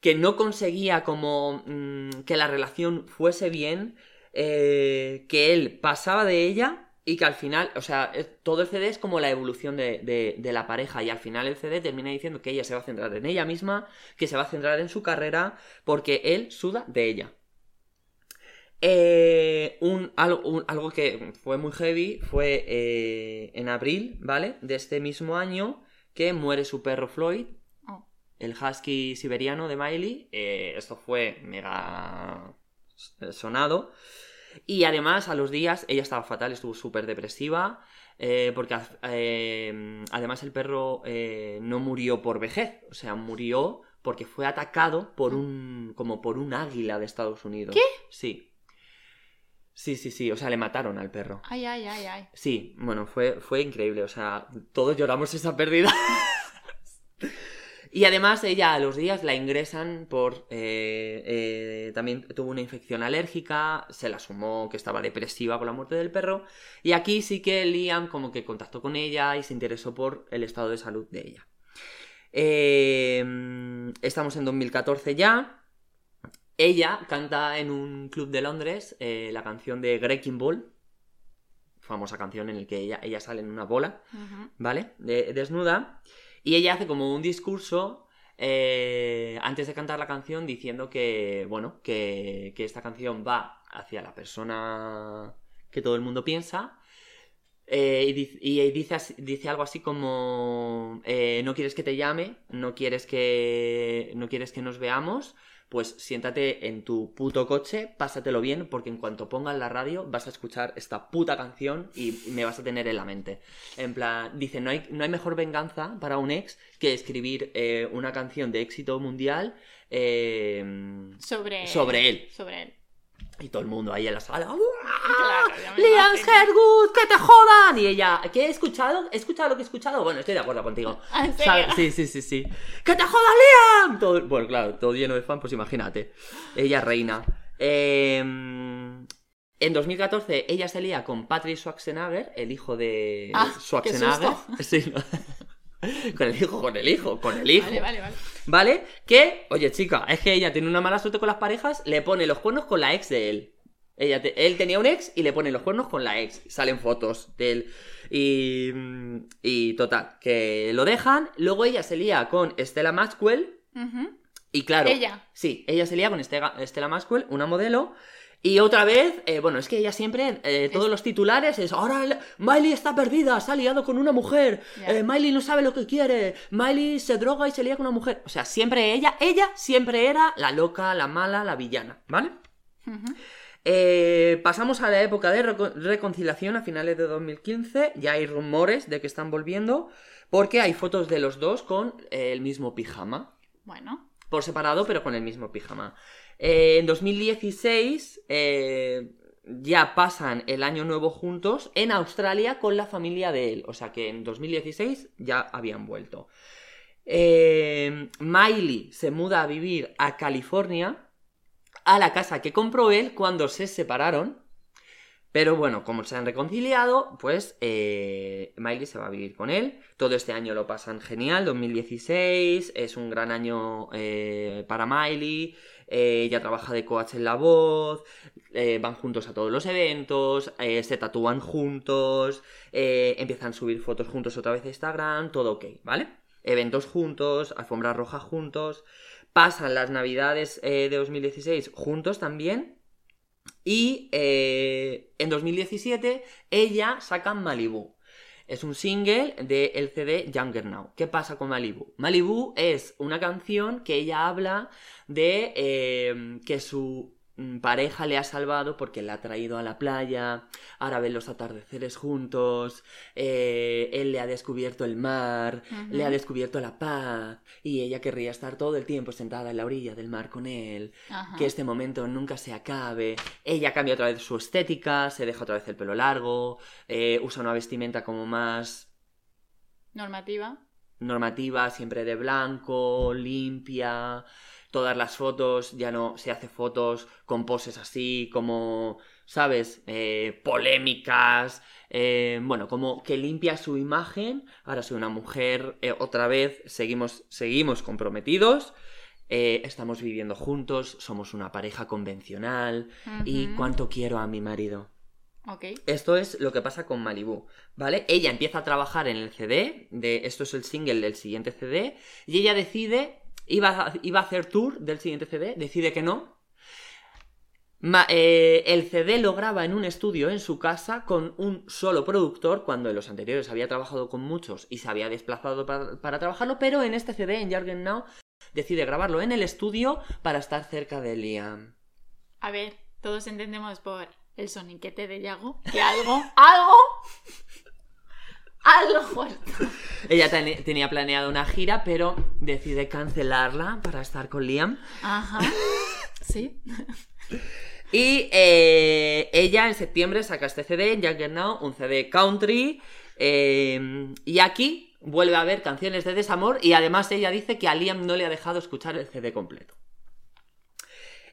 que no conseguía como mm, que la relación fuese bien, eh, que él pasaba de ella y que al final, o sea, todo el CD es como la evolución de la pareja y al final el CD termina diciendo que ella se va a centrar en ella misma, que se va a centrar en su carrera porque él suda de ella. Eh, un, algo, un- algo que fue muy heavy fue eh, en abril, ¿vale? De este mismo año que muere su perro Floyd, Oh. el husky siberiano de Miley. eh, esto fue mega sonado. Y además, a los días, ella estaba fatal, estuvo súper depresiva. eh, porque además el perro no murió por vejez, o sea, murió porque fue atacado por un. como por un águila de Estados Unidos. ¿Qué? Sí. Sí, sí, sí. O sea, le mataron al perro. Ay, ay, ay, ay. Sí, bueno, fue, fue increíble. O sea, todos lloramos esa pérdida. y además ella a los días la ingresan por... eh, eh, también tuvo una infección alérgica, se la sumó que estaba depresiva con la muerte del perro. Y aquí sí que Liam como que contactó con ella y se interesó por el estado de salud de ella. Eh, estamos en 2014 ya. Ella canta en un club de Londres eh, la canción de Wrecking Ball, famosa canción en la que ella, ella sale en una bola. ¿vale? De- desnuda. Y ella hace como un discurso eh, antes de cantar la canción diciendo que, bueno, que, que esta canción va hacia la persona que todo el mundo piensa. Eh, y, dice- y dice, así- dice algo así como eh, no quieres que te llame, no quieres que no quieres que nos veamos, pues siéntate en tu puto coche, pásatelo bien, porque en cuanto pongas la radio vas a escuchar esta puta canción y me vas a tener en la mente. En plan, dice, no hay, no hay mejor venganza para un ex que escribir eh, una canción de éxito mundial eh, Sobre, Sobre él. Sobre él. Y todo el mundo ahí en la sala. Claro, Liam. Hergood, que te jodan. Y ella, ¿qué he escuchado? ¿He escuchado lo que he escuchado? Bueno, estoy de acuerdo contigo. [LAUGHS] Ah. Sí, sí, sí, sí. ¡Que te joda Liam! Todo- bueno, claro, todo lleno de fan, pues imagínate. Ella reina. Eh, en 2014 ella se lía con Patrick Schwarzenegger, el hijo de Ah, qué Schwarzenegger. susto. [LAUGHS] Sí, ¿no? Con el hijo, con el hijo, con el hijo. Vale, vale, vale. ¿Vale? Que, oye, chica, es que ella tiene una mala suerte con las parejas, le pone los cuernos con la ex de él. Ella te- él tenía un ex y le pone los cuernos con la ex. Salen fotos de él. Y, y total, que lo dejan. Luego ella se lía con Stella Maxwell. Y claro. Ella. Sí, ella se lía con Stella Maxwell, una modelo. Y otra vez, eh, bueno, es que ella siempre, eh, todos los titulares es, ahora Miley está perdida, se ha liado con una mujer, eh, Miley no sabe lo que quiere, Miley se droga y se lía con una mujer. O sea, siempre ella, ella siempre era la loca, la mala, la villana, ¿vale? Eh, pasamos a la época de reco- reconciliación a finales de 2015. Ya hay rumores de que están volviendo. Porque hay fotos de los dos con eh, el mismo pijama. Bueno. Por separado, pero con el mismo pijama. Eh, en 2016 eh, ya pasan el año nuevo juntos en Australia con la familia de él. O sea que en 2016 ya habían vuelto. Eh, Miley se muda a vivir a California a la casa que compró él cuando se separaron. Pero bueno, como se han reconciliado, pues Miley se va a vivir con él. Todo este año lo pasan genial, 2016, es un gran año para Miley. Eh, ella trabaja de coach en la voz, eh, van juntos a todos los eventos, eh, se tatúan juntos, eh, empiezan a subir fotos juntos otra vez a Instagram, todo ok, ¿vale? Eventos juntos, alfombra roja juntos, pasan las navidades de 2016 juntos también. Y en 2017 ella saca Malibu. Es un single del CD Younger Now. ¿Qué pasa con Malibu? Malibu es una canción que ella habla de eh, que su pareja le ha salvado porque la ha traído a la playa, ahora ven los atardeceres juntos, eh, él le ha descubierto el mar, le ha descubierto la paz y ella querría estar todo el tiempo sentada en la orilla del mar con él Ajá. que este momento nunca se acabe. Ella cambia otra vez su estética, se deja otra vez el pelo largo, eh, usa una vestimenta como más Normativa. normativa, siempre de blanco, limpia. Todas las fotos, ya no se hace fotos con poses así, como, ¿sabes? Eh, polémicas. eh, bueno, como que limpia su imagen. Ahora soy una mujer, eh, otra vez, seguimos, seguimos comprometidos. estamos viviendo juntos, somos una pareja convencional. Y cuánto quiero a mi marido. Esto es lo que pasa con Malibu, ¿vale? Ella empieza a trabajar en el CD, de, esto es el single del siguiente CD, y ella decide, iba a, hacer tour del siguiente CD, decide que no. Ma- eh, el CD lo graba en un estudio en su casa con un solo productor, cuando en los anteriores había trabajado con muchos y se había desplazado para, para trabajarlo, pero en este CD, en Jargon Now, decide grabarlo en el estudio para estar cerca de Liam. A ver, todos entendemos por el soniquete de Yago que algo, algo, [LAUGHS] algo fuerte. Ella ten- tenía planeado una gira, pero decide cancelarla para estar con Liam. Ajá. [LAUGHS] Sí. Y eh, ella en septiembre saca este CD, Younger Now, un CD country. eh, y aquí vuelve a haber canciones de desamor. Y además ella dice que a Liam no le ha dejado escuchar el CD completo.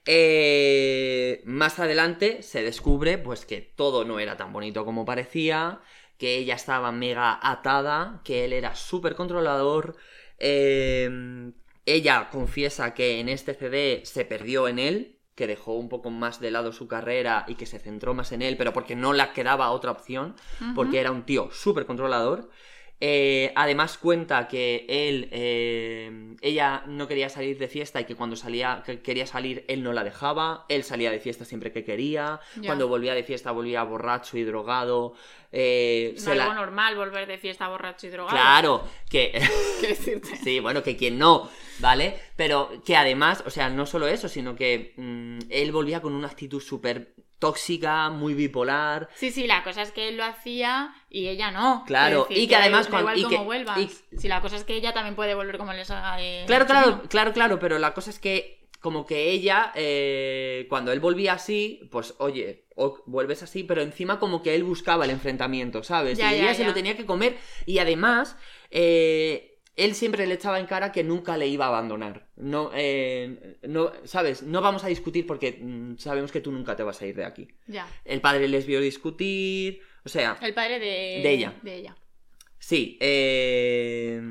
Eh, más adelante se descubre pues que todo no era tan bonito como parecía, que ella estaba mega atada, que él era súper controlador. eh, ella confiesa que en este CD se perdió en él, que dejó un poco más de lado su carrera y que se centró más en él, pero porque no le quedaba otra opción, porque era un tío súper controlador. Eh, además cuenta que él, eh, ella no quería salir de fiesta y que cuando salía, que quería salir, él no la dejaba. Él salía de fiesta siempre que quería. Cuando volvía de fiesta volvía borracho y drogado. Eh, se algo la- normal volver de fiesta borracho y drogado. Claro, que [LAUGHS] ¿Qué decirte? [LAUGHS] Sí, bueno, que quien no, ¿vale? Pero que además, o sea, no solo eso, sino que mm, él volvía con una actitud súper tóxica, muy bipolar. Sí, sí, la cosa es que él lo hacía y ella no. Claro, decir, y que además cuando- igual y cómo que- vuelvas. y- Si la cosa es que ella también puede volver como les haga de. Claro, claro, chino. claro, claro, pero la cosa es que como que ella, eh, cuando él volvía así, pues oye, o vuelves así, pero encima como que él buscaba el enfrentamiento, ¿sabes? Ya, y ya, ella se lo tenía que comer y además... eh, él siempre le echaba en cara que nunca le iba a abandonar. No, eh, no, ¿sabes? No vamos a discutir porque mm, sabemos que tú nunca te vas a ir de aquí. Ya. El padre les vio discutir. O sea, El padre de. De ella. De ella. sí. eh,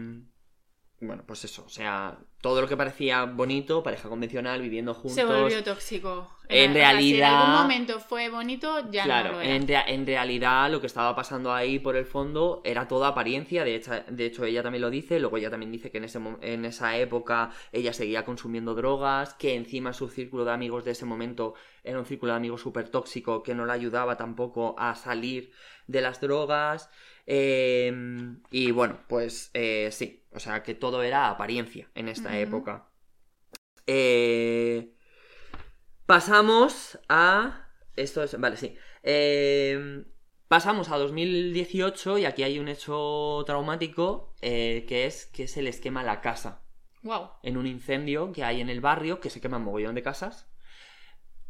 Bueno, pues eso. O sea, todo lo que parecía bonito, pareja convencional, viviendo juntos. Se volvió tóxico. En sea, Si en realidad- algún momento fue bonito, ya Claro, no lo era. en, rea- en realidad lo que estaba pasando ahí por el fondo era toda apariencia, de hecho, de hecho ella también lo dice, luego ella también dice que en, ese, en esa época ella seguía consumiendo drogas, que encima su círculo de amigos de ese momento era un círculo de amigos súper tóxico que no le ayudaba tampoco a salir de las drogas. eh, y bueno, pues eh, sí, o sea que todo era apariencia en esta época. Eh, Pasamos a. Esto es. Vale, sí. Eh, Pasamos a 2018 y aquí hay un hecho traumático eh, que es que se les quema la casa Wow. en un incendio que hay en el barrio, que se queman mogollón de casas.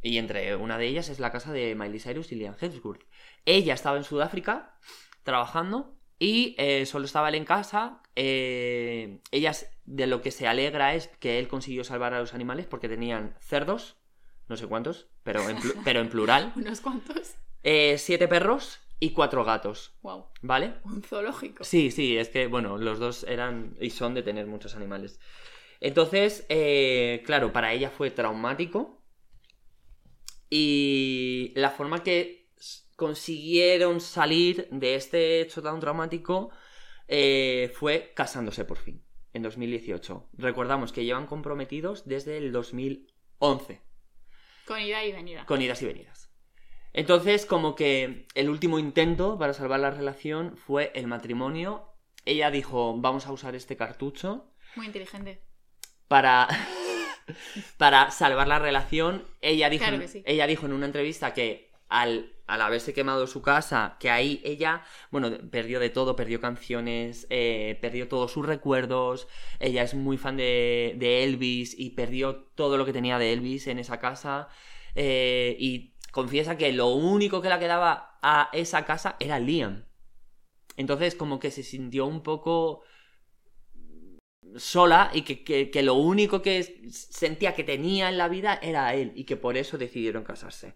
Y entre una de ellas es la casa de Miley Cyrus y Liam Hemsworth. Ella estaba en Sudáfrica trabajando y eh, solo estaba él en casa. eh, ella de lo que se alegra es que él consiguió salvar a los animales porque tenían cerdos, no sé cuántos, pero en, pero en plural. [LAUGHS] Unos cuantos. eh, siete perros y cuatro gatos, Wow. ¿vale? Un zoológico. Sí, sí, es que, bueno, los dos eran y son de tener muchos animales. Entonces, eh, claro, para ella fue traumático. Y la forma que consiguieron salir de este hecho tan traumático eh, fue casándose por fin, en 2018. Recordamos que llevan comprometidos desde el 2011 Con ida y venida. con idas y venidas. Entonces, como que el último intento para salvar la relación fue el matrimonio. Ella dijo, vamos a usar este cartucho Muy inteligente. para, [LAUGHS] para salvar la relación. Ella dijo, Claro que sí. ella dijo en una entrevista que al, al haberse quemado su casa, que ahí ella, bueno, perdió de todo, perdió canciones, eh, perdió todos sus recuerdos. Ella es muy fan de, Elvis y perdió todo lo que tenía de Elvis en esa casa. eh, y confiesa que lo único que le quedaba a esa casa era Liam. Entonces, como que se sintió un poco sola y que, que- lo único que sentía que tenía en la vida era él y que por eso decidieron casarse.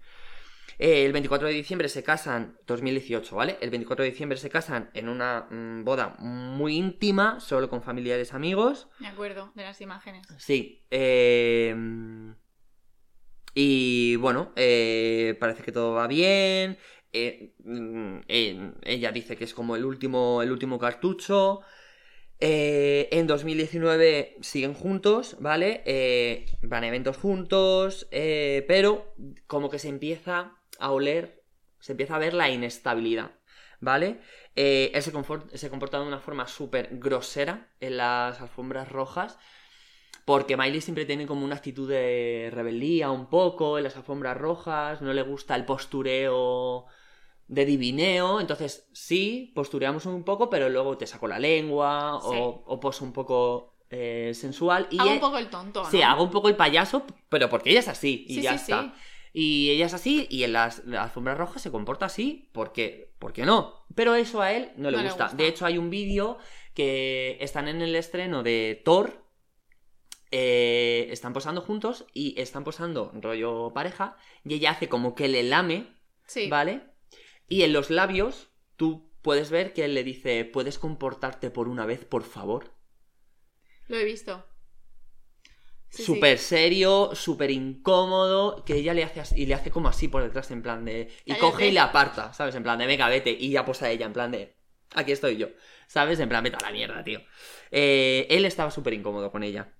Eh, el 24 de diciembre se casan, 2018, ¿vale? El 24 de diciembre se casan en una mm, boda muy íntima, solo con familiares amigos. Me acuerdo de las imágenes. Sí. eh, y bueno, eh, parece que todo va bien. eh, mm, ella dice que es como el último, el último cartucho. Eh, en 2019 siguen juntos, ¿vale? Eh, van a eventos juntos, eh, pero como que se empieza a oler, se empieza a ver la inestabilidad, ¿vale? Eh, él se, confort- se comporta de una forma súper grosera en las alfombras rojas, porque Miley siempre tiene como una actitud de rebeldía un poco en las alfombras rojas, no le gusta el postureo de divineo, entonces sí, postureamos un poco, pero luego te saco la lengua Sí. o, o poso un poco eh, sensual. Y Hago un poco el tonto, ¿no? Sí, hago un poco el payaso, pero porque ella es así y Sí, ya sí, está. Y ella es así y en las, las alfombras rojas se comporta así porque, porque no. Pero eso a él no le, No le gusta. gusta. De hecho, hay un vídeo que están en el estreno de Thor. eh, están posando juntos y están posando rollo pareja y ella hace como que le lame, Sí. ¿vale? Y en los labios tú puedes ver que él le dice, ¿puedes comportarte por una vez, por favor? Lo he visto. Sí, sí. súper serio, súper incómodo, que ella le hace así, y le hace como así por detrás, en plan de... Y Cállate. coge y le aparta, ¿sabes? En plan de, venga, vete, y ya posa ella, en plan de... aquí estoy yo. ¿Sabes? En plan, vete a la mierda, tío. Eh, él estaba súper incómodo con ella.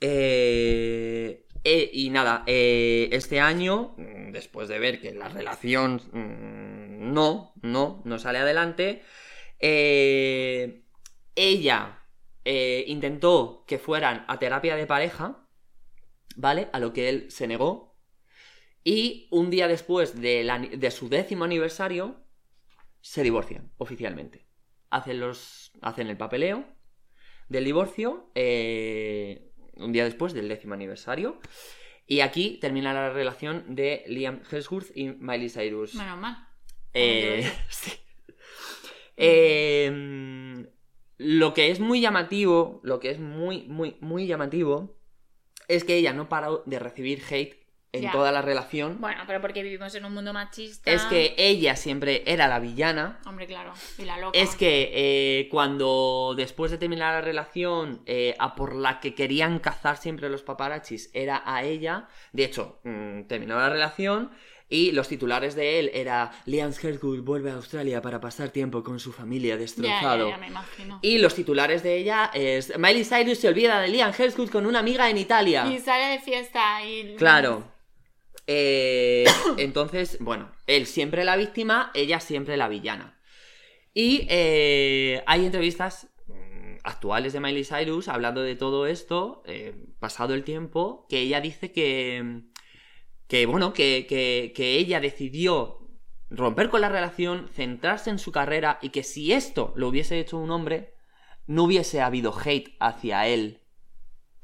Eh, eh, y nada, eh, este año, mm, después de ver que la relación mm, no, no, no sale adelante, eh, ella eh, intentó que fueran a terapia de pareja, ¿vale? A lo que él se negó. Y un día después de su décimo aniversario, se divorcian oficialmente. Hacen, los, hacen el papeleo del divorcio eh, un día después del décimo aniversario. Y aquí termina la relación de Liam Hemsworth y Miley Cyrus. Menos mal. Eh, [LAUGHS] sí. Eh, lo que es muy llamativo, lo que es muy, muy, muy llamativo, es que ella no paró de recibir hate en Ya. toda la relación. Bueno, pero porque vivimos en un mundo machista. Es que ella siempre era la villana. Hombre, claro. Y la loca. Es que eh, cuando después de terminar la relación, eh, a por la que querían cazar siempre los paparazzis era a ella. De hecho, mm, terminó la relación y los titulares de él era Liam Hemsworth vuelve a Australia para pasar tiempo con su familia destrozado. ya, ya. Y los titulares de ella es Miley Cyrus se olvida de Liam Hemsworth con una amiga en Italia. Y sale de fiesta y... Claro. Eh, [COUGHS] entonces, bueno, él siempre la víctima, ella siempre la villana. Y eh, hay entrevistas mm, actuales de Miley Cyrus hablando de todo esto, eh, pasado el tiempo, que ella dice que, que bueno, que, que, que ella decidió romper con la relación, centrarse en su carrera y que si esto lo hubiese hecho un hombre, no hubiese habido hate hacia él.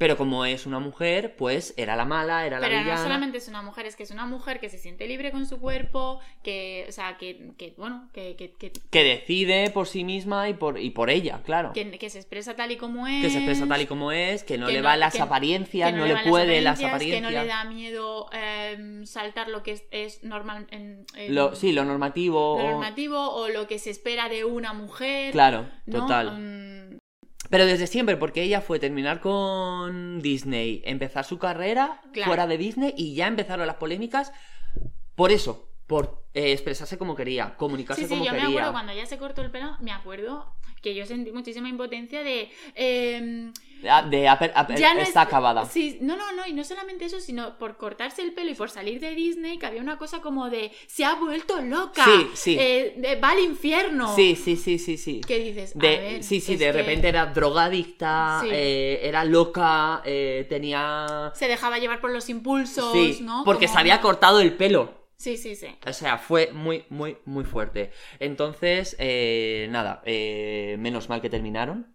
Pero como es una mujer, pues era la mala, era la Pero villana. no solamente es una mujer, es que es una mujer que se siente libre con su cuerpo, que, o sea, que, que bueno, que, que, que, Que decide por sí misma y por, y por ella, claro. Que, que- que se expresa tal y como es. se expresa tal y como es, que no que le no- va las que- apariencias, que no, le le van puede las apariencias, apariencias. Que no le da miedo eh, saltar lo que es, es normal en, en- Lo- sí, lo normativo. lo o- normativo o lo que se espera de una mujer. Claro, ¿no? total. Mm, Pero desde siempre, porque ella fue terminar con Disney, empezar su carrera Claro. fuera de Disney y ya empezaron las polémicas por eso, por eh, expresarse como quería, comunicarse Sí, sí, como yo me quería. acuerdo cuando ella se cortó el pelo, me acuerdo que yo sentí muchísima impotencia de... eh, De aper- aper- ya no está es- acabada. Sí, no, no, no, y no solamente eso, sino por cortarse el pelo y por salir de Disney, que había una cosa como de se ha vuelto loca, Sí, sí. eh, de- va al infierno. Sí, sí, sí, sí, sí. ¿Qué dices? A De, ver, sí, sí, de que repente era drogadicta, Sí. eh, era loca, eh, tenía... Se dejaba llevar por los impulsos, Sí, ¿no? porque Como- se había cortado el pelo. Sí, sí, sí. O sea, fue muy, muy, muy fuerte. Entonces, eh, nada, eh, menos mal que terminaron.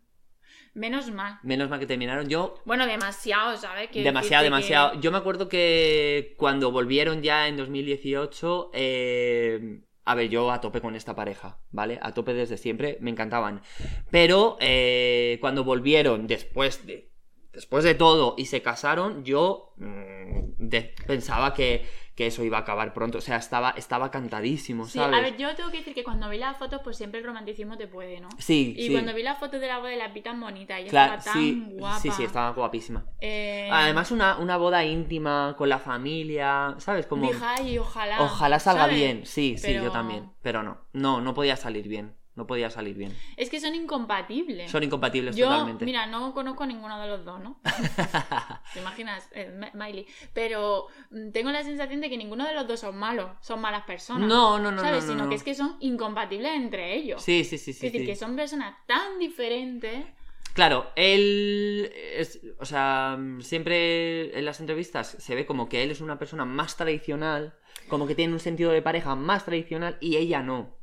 Menos mal. Menos mal que terminaron. Yo, Bueno, demasiado, ¿sabes? Quiero demasiado, que- demasiado. Yo me acuerdo que cuando volvieron ya en 2018, eh, a ver, yo a tope con esta pareja, ¿vale? A tope desde siempre, me encantaban. Pero eh, cuando volvieron después de, después de todo y se casaron, yo mm, de- pensaba que, que eso iba a acabar pronto. O sea, estaba, estaba cantadísimo, Sí, ¿sabes? a ver, yo tengo que decir que cuando vi las fotos, pues siempre el romanticismo te puede, ¿no? Sí, Y sí. cuando vi las fotos de la boda de la vi tan bonita, ella Claro, estaba tan sí, guapa. sí, sí, estaba guapísima. Eh, Además, una, una boda íntima con la familia, ¿sabes? Como... dije, "Ay, ojalá. Ojalá salga ¿sabes? bien, sí, sí, yo también. Pero no, no, no podía salir bien. No podía salir bien. Es que son incompatibles. Son incompatibles Yo, totalmente. mira, no conozco a ninguno de los dos, ¿no? [LAUGHS] ¿Te imaginas? Eh, Miley. Pero mm, tengo la sensación de que ninguno de los dos son malos, son malas personas. No, no, no, ¿Sabes? no, no, Sino no. que es que son incompatibles entre ellos. Sí, sí, sí, sí. es decir, sí. que son personas tan diferentes. Claro, él es, o sea, siempre en las entrevistas se ve como que él es una persona más tradicional, como que tiene un sentido de pareja más tradicional y ella no,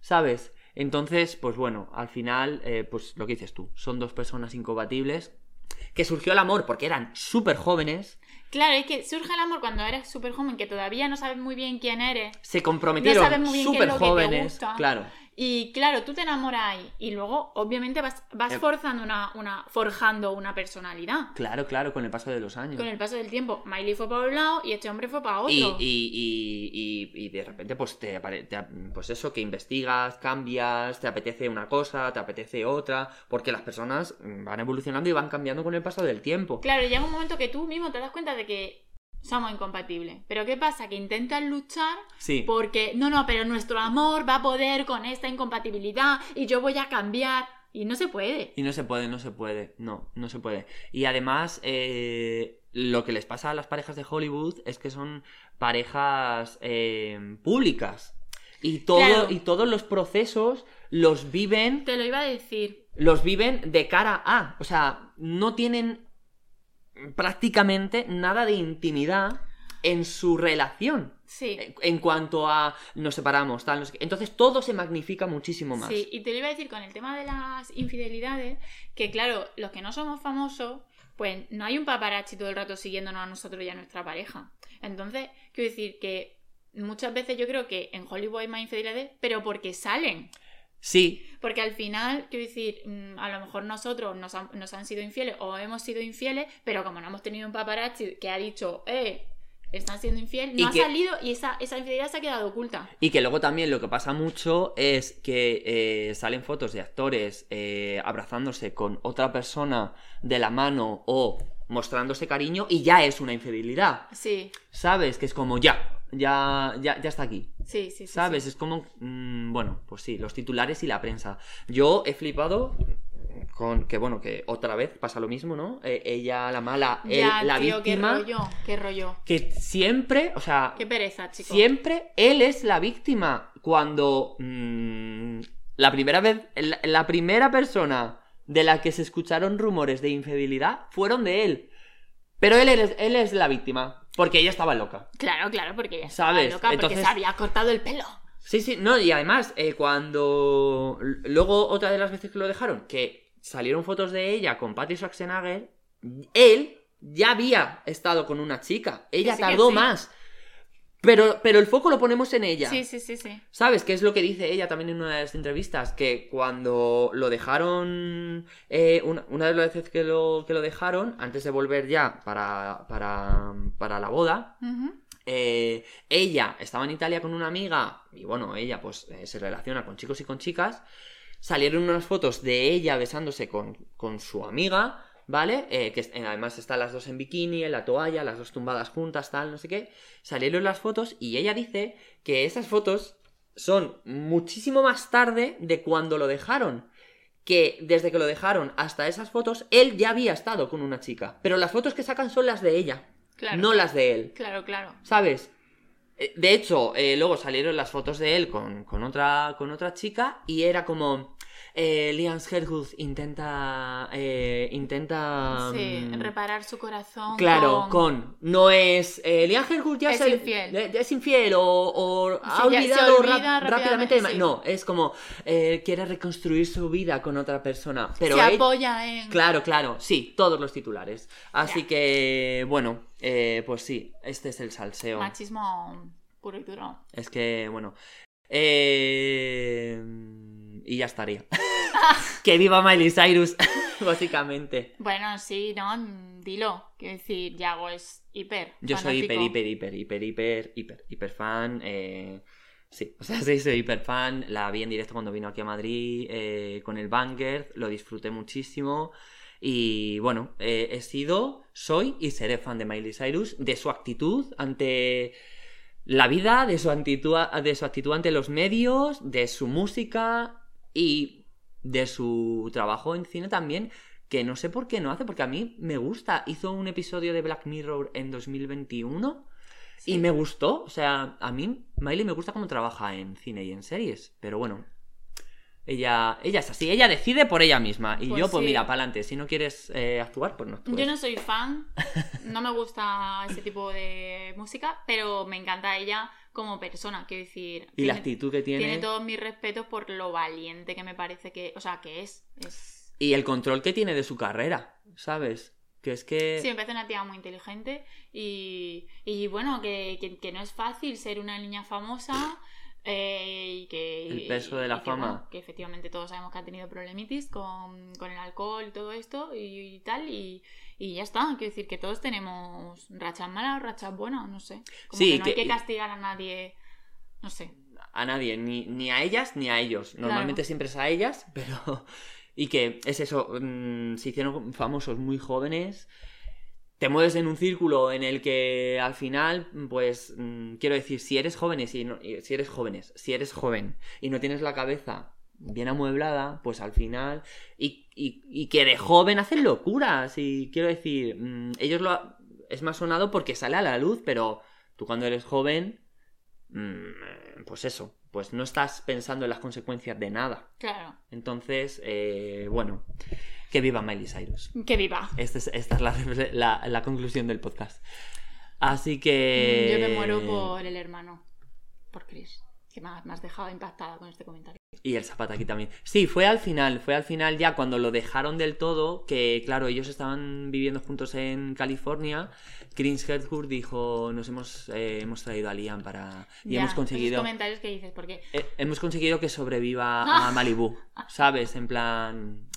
¿sabes? Entonces, pues bueno, al final, eh, pues lo que dices tú, son dos personas incompatibles, que surgió el amor porque eran súper jóvenes, Claro, es que surge el amor cuando eres súper joven, que todavía no sabes muy bien quién eres. se comprometieron es súper jóvenes, claro. Y claro, tú te enamoras ahí. Y luego, obviamente, vas, vas Eh. forzando una, una, forjando una personalidad. Claro, claro, con el paso de los años. Con el paso del tiempo, Miley fue para un lado y este hombre fue para otro. Y, y, y, y- y de repente, pues te, pues eso, que investigas, cambias, te apetece una cosa, te apetece otra, porque las personas van evolucionando y van cambiando con el paso del tiempo. Claro, llega un momento que tú mismo te das cuenta de que somos incompatibles. Pero ¿qué pasa? Que intentan luchar Sí. porque, no, no, pero nuestro amor va a poder con esta incompatibilidad y yo voy a cambiar. Y no se puede. Y no se puede, no se puede. No, no se puede. Y además, eh, lo que les pasa a las parejas de Hollywood es que son parejas eh, públicas. Y, todo, Claro. y todos los procesos los viven Te lo iba a decir. los viven de cara a. O sea, no tienen prácticamente nada de intimidad en su relación. Sí. En cuanto a nos separamos, tal, no sé qué. Entonces todo se magnifica muchísimo más. Sí, y te lo iba a decir con el tema de las infidelidades, que claro, los que no somos famosos, pues no hay un paparazzi todo el rato siguiéndonos a nosotros y a nuestra pareja. Entonces, quiero decir que muchas veces yo creo que en Hollywood hay más infidelidades, pero porque salen. Sí, Porque al final, quiero decir, mm, a lo mejor nosotros nos han, nos han sido infieles o hemos sido infieles, pero como no hemos tenido un paparazzi que ha dicho, eh, están siendo infieles, Y no que- ha salido y esa, esa infidelidad se ha quedado oculta. Y que luego también lo que pasa mucho es que eh, salen fotos de actores eh, abrazándose con otra persona de la mano o mostrándose cariño y ya es una infidelidad. Sí, ¿Sabes? Que es como ya, ya, ya, ya está aquí. Sí, sí. sí, ¿Sabes? sí. Es como, mm, bueno, pues sí, los titulares y la prensa. Yo he flipado con que, bueno, que otra vez pasa lo mismo, ¿no? Eh, ella, la mala, él, Ya, la tío, víctima. qué rollo, qué rollo. Que siempre, o sea, Qué pereza, chico. Siempre él es la víctima. Cuando mm, la primera vez, la, la primera persona de la que se escucharon rumores de infidelidad fueron de él. Pero él, es- él es la víctima. Porque ella estaba loca. Claro, claro, porque ella ¿Sabes? estaba loca, porque Entonces- se había cortado el pelo. Sí, sí, no, y además, eh, cuando. Luego, otra de las veces que lo dejaron, que salieron fotos de ella con Patty Schwarzenegger, él ya había estado con una chica. Ella sí, tardó sí. más. Pero, pero el foco lo ponemos en ella. Sí, sí, sí, sí. ¿Sabes? qué es lo que dice ella también en una de las entrevistas? Que cuando lo dejaron. eh, una, una de las veces que lo, que lo dejaron, antes de volver ya para, para, para la boda, eh, ella estaba en Italia con una amiga. Y bueno, ella pues eh, se relaciona con chicos y con chicas. Salieron unas fotos de ella besándose con, con su amiga. ¿Vale? Eh, que además están las dos en bikini, en la toalla, las dos tumbadas juntas, tal, no sé qué. Salieron las fotos y ella dice que esas fotos son muchísimo más tarde de cuando lo dejaron. Que desde que lo dejaron hasta esas fotos, él ya había estado con una chica. Pero las fotos que sacan son las de ella, Claro. no las de él. Claro, claro. ¿Sabes? Eh, De hecho, eh, luego salieron las fotos de él con, con otra, con otra chica y era como... Eh, Liam Hemsworth intenta... eh, intenta... Sí, mm, reparar su corazón. Claro, con... con... No es... Eh, Liam Hemsworth ya Es se- infiel. es infiel o, o ha Sí, olvidado olvida rápidamente. de sí. No, es como... eh, quiere reconstruir su vida con otra persona. Pero se él- apoya en. Claro, claro, sí, todos los titulares. Así Ya. que, bueno, eh, pues sí, este es el salseo. Machismo puro y duro. Es que, bueno. Eh... Y ya estaría. [LAUGHS] que viva Miley Cyrus, [LAUGHS] básicamente. Bueno, sí, no, dilo. Quiero decir, Yago es hiper. Yo soy hiper, hiper, hiper, hiper, hiper, hiper, hiper fan. eh, Sí, o sea, [LAUGHS] sí, soy hiper fan. La vi en directo cuando vino aquí a Madrid eh, con el Banger, lo disfruté muchísimo. Y bueno, eh, he sido, soy y seré fan de Miley Cyrus, de su actitud ante la vida, de su actitud, de su actitud ante los medios, de su música y de su trabajo en cine también, que no sé por qué no hace, porque a mí me gusta. Hizo un episodio de Black Mirror en 2021 Sí. y me gustó. O sea, a mí Miley me gusta cómo trabaja en cine y en series, pero bueno. Ella, ella es así, ella decide por ella misma. Y Pues yo, pues sí. mira, para adelante. Si no quieres eh, actuar, pues no actúes. Yo no soy fan, [LAUGHS] no me gusta ese tipo de música, pero me encanta ella como persona, quiero decir. Y la actitud que tiene. Tiene todos mis respetos por lo valiente que me parece que, o sea, que es. es... Y el control que tiene de su carrera, ¿sabes? Que es que... Sí, me parece una tía muy inteligente y, y bueno, que, que- que no es fácil ser una niña famosa eh, y que... El peso de la y que, fama. bueno, que efectivamente todos sabemos que ha tenido problemitis con, con el alcohol y todo esto y, y tal y, y ya está. Quiero decir que todos tenemos rachas malas, rachas buenas, no sé. Como Sí, que no hay que- castigar a nadie, no sé. a nadie, ni, ni a ellas ni a ellos. Normalmente siempre es a ellas, [LAUGHS] pero... Y que es eso, mm, se hicieron famosos muy jóvenes te mueves en un círculo en el que al final, pues, mm, quiero decir, si eres jóvenes y no- si eres jóvenes, si eres joven y no tienes la cabeza bien amueblada, pues al final, y, y- y que de joven hacen locuras, y quiero decir, mm, ellos lo, ha- es más sonado porque sale a la luz, pero tú cuando eres joven, mm, pues eso, pues no estás pensando en las consecuencias de nada. Claro. Entonces, eh, bueno, que viva Miley Cyrus. Que viva. Esta es, esta es la, refle- la- la conclusión del podcast. Así que... Mm, Yo me muero por el hermano. Por Chris. Que me ha- me has dejado impactada con este comentario. Y el Zapata aquí también. Sí, fue al final, fue al final ya cuando lo dejaron del todo, que claro, ellos estaban viviendo juntos en California. Chris Hemsworth dijo, nos hemos, eh, hemos traído a Liam para... Y Ya, hemos conseguido... comentarios que dices, porque eh, hemos conseguido que sobreviva [LAUGHS] a Malibu, ¿sabes? En plan,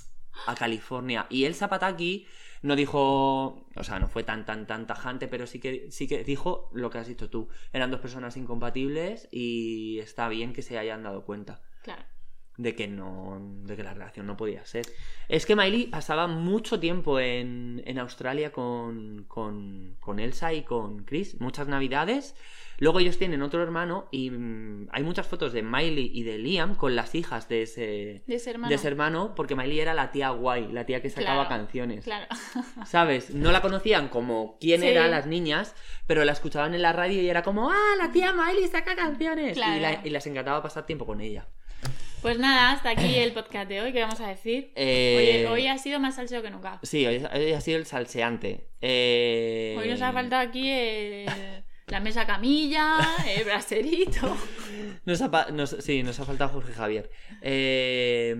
a California. Y el Zapataki no dijo, o sea, no fue tan, tan, tan tajante, pero sí que, sí que dijo lo que has dicho tú. Eran dos personas incompatibles y está bien que se hayan dado cuenta Claro. de que no de que la relación no podía ser es que Miley pasaba mucho tiempo en, en Australia con, con, con Elsa y con Chris muchas navidades luego ellos tienen otro hermano y mm, hay muchas fotos de Miley y de Liam con las hijas de ese De ese hermano. de ese hermano porque Miley era la tía guay la tía que sacaba Claro, canciones Claro. [LAUGHS] ¿Sabes? No la conocían como quién Sí. eran las niñas, pero la escuchaban en la radio y era como, ¡ah, la tía Miley saca canciones! Claro. Y, la- y les encantaba pasar tiempo con ella. Pues nada, hasta aquí el podcast de hoy. ¿Qué vamos a decir? Eh, Hoy, hoy ha sido más salseo que nunca. Sí, hoy, hoy ha sido el salseante. Eh, Hoy nos ha faltado aquí el- la mesa camilla, el braserito. [LAUGHS] Nos ha, pa- nos- sí, nos ha faltado Jorge Javier. Eh,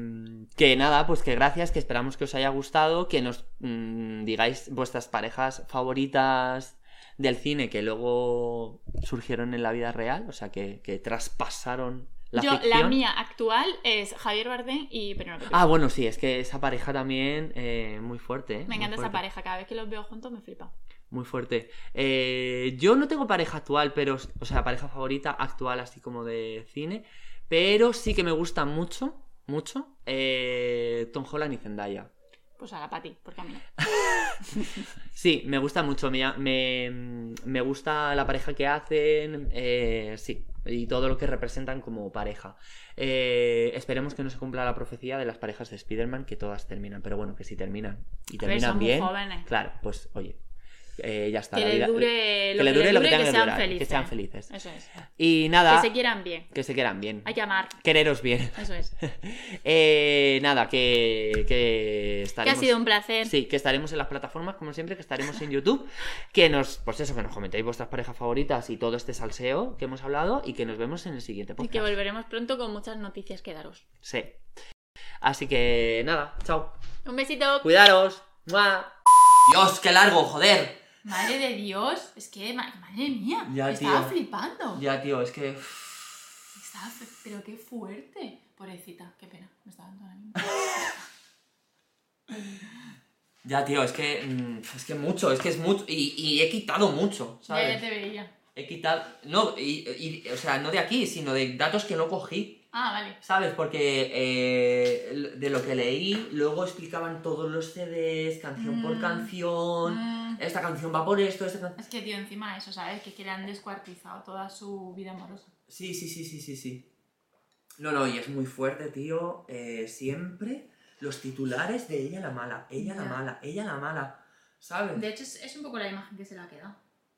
que nada, pues que gracias, que esperamos que os haya gustado, que nos mm, digáis vuestras parejas favoritas del cine que luego surgieron en la vida real, o sea, que, que traspasaron la Yo, ficción. la mía actual es Javier Bardem y Penélope. Ah, bueno, sí, es que esa pareja también eh, muy fuerte. ¿eh? Me encanta esa pareja. Cada vez que los veo juntos me flipa. Muy fuerte. Eh, yo no tengo pareja actual, pero, o sea, pareja favorita actual, así como de cine. Pero sí que me gusta mucho, mucho, eh, Tom Holland y Zendaya. Pues a la Pati, porque a mí. Sí, me gusta mucho. Me, me, me gusta la pareja que hacen. eh, sí, y todo lo que representan como pareja. Eh, esperemos que no se cumpla la profecía de las parejas de Spider-Man, que todas terminan. Pero bueno, que si terminan y terminan son muy bien. jóvenes. Claro, pues oye, eh, ya está. Que la le vida- dure que lo le que dure lo que que que sean durar, que felices. sean felices. Eso es. Y nada, Que se quieran bien. que se quieran bien. Hay que amar. Quereros bien. Eso es. [LAUGHS] Eh, nada, que, que Que ha estaremos... sido un placer. Sí, que estaremos en las plataformas, como siempre, que estaremos en YouTube. Que nos, pues eso, que nos comentéis vuestras parejas favoritas y todo este salseo que hemos hablado y que nos vemos en el siguiente Y podcast. que volveremos pronto con muchas noticias que daros. Sí. Así que nada, chao. Un besito. Cuidaros. ¡Mua! Dios, qué largo, joder. Madre de Dios. Es que, ma- madre mía. Ya, estaba tío. flipando. Ya, tío, es que... Estaba Pero qué fuerte. Pobrecita, qué pena. Me estaba dando ahora mismo. Ya, tío, es que... mm, Es que mucho, es que es mucho. Y, y he quitado mucho, Ya, ¿sabes? ya te veía. He quitado. No, y, y- o sea, no de aquí, sino de datos que no cogí. Ah, vale. ¿Sabes? Porque eh, de lo que leí, luego explicaban todos los CDs, canción por Mm. canción. Mm. Esta canción va por esto, esta canción. Es que, tío, encima eso, ¿sabes? Que, le han descuartizado toda su vida amorosa. Sí, sí, sí, sí, sí, sí. No, no, y es muy fuerte, tío. Eh, siempre los titulares de ella la mala, ella la mala, ella la mala. ¿Sabes? De hecho, es, es un poco la imagen que se le ha quedado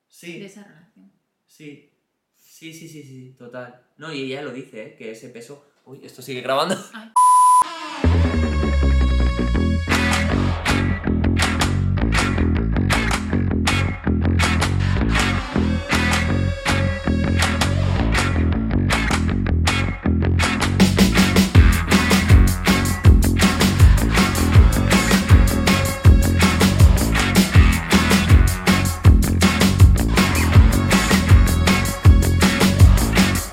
Sí. de esa relación. Sí, sí, sí, sí, sí, total. No, y ella lo dice, ¿eh? que ese peso... Uy, esto sigue grabando. Ay.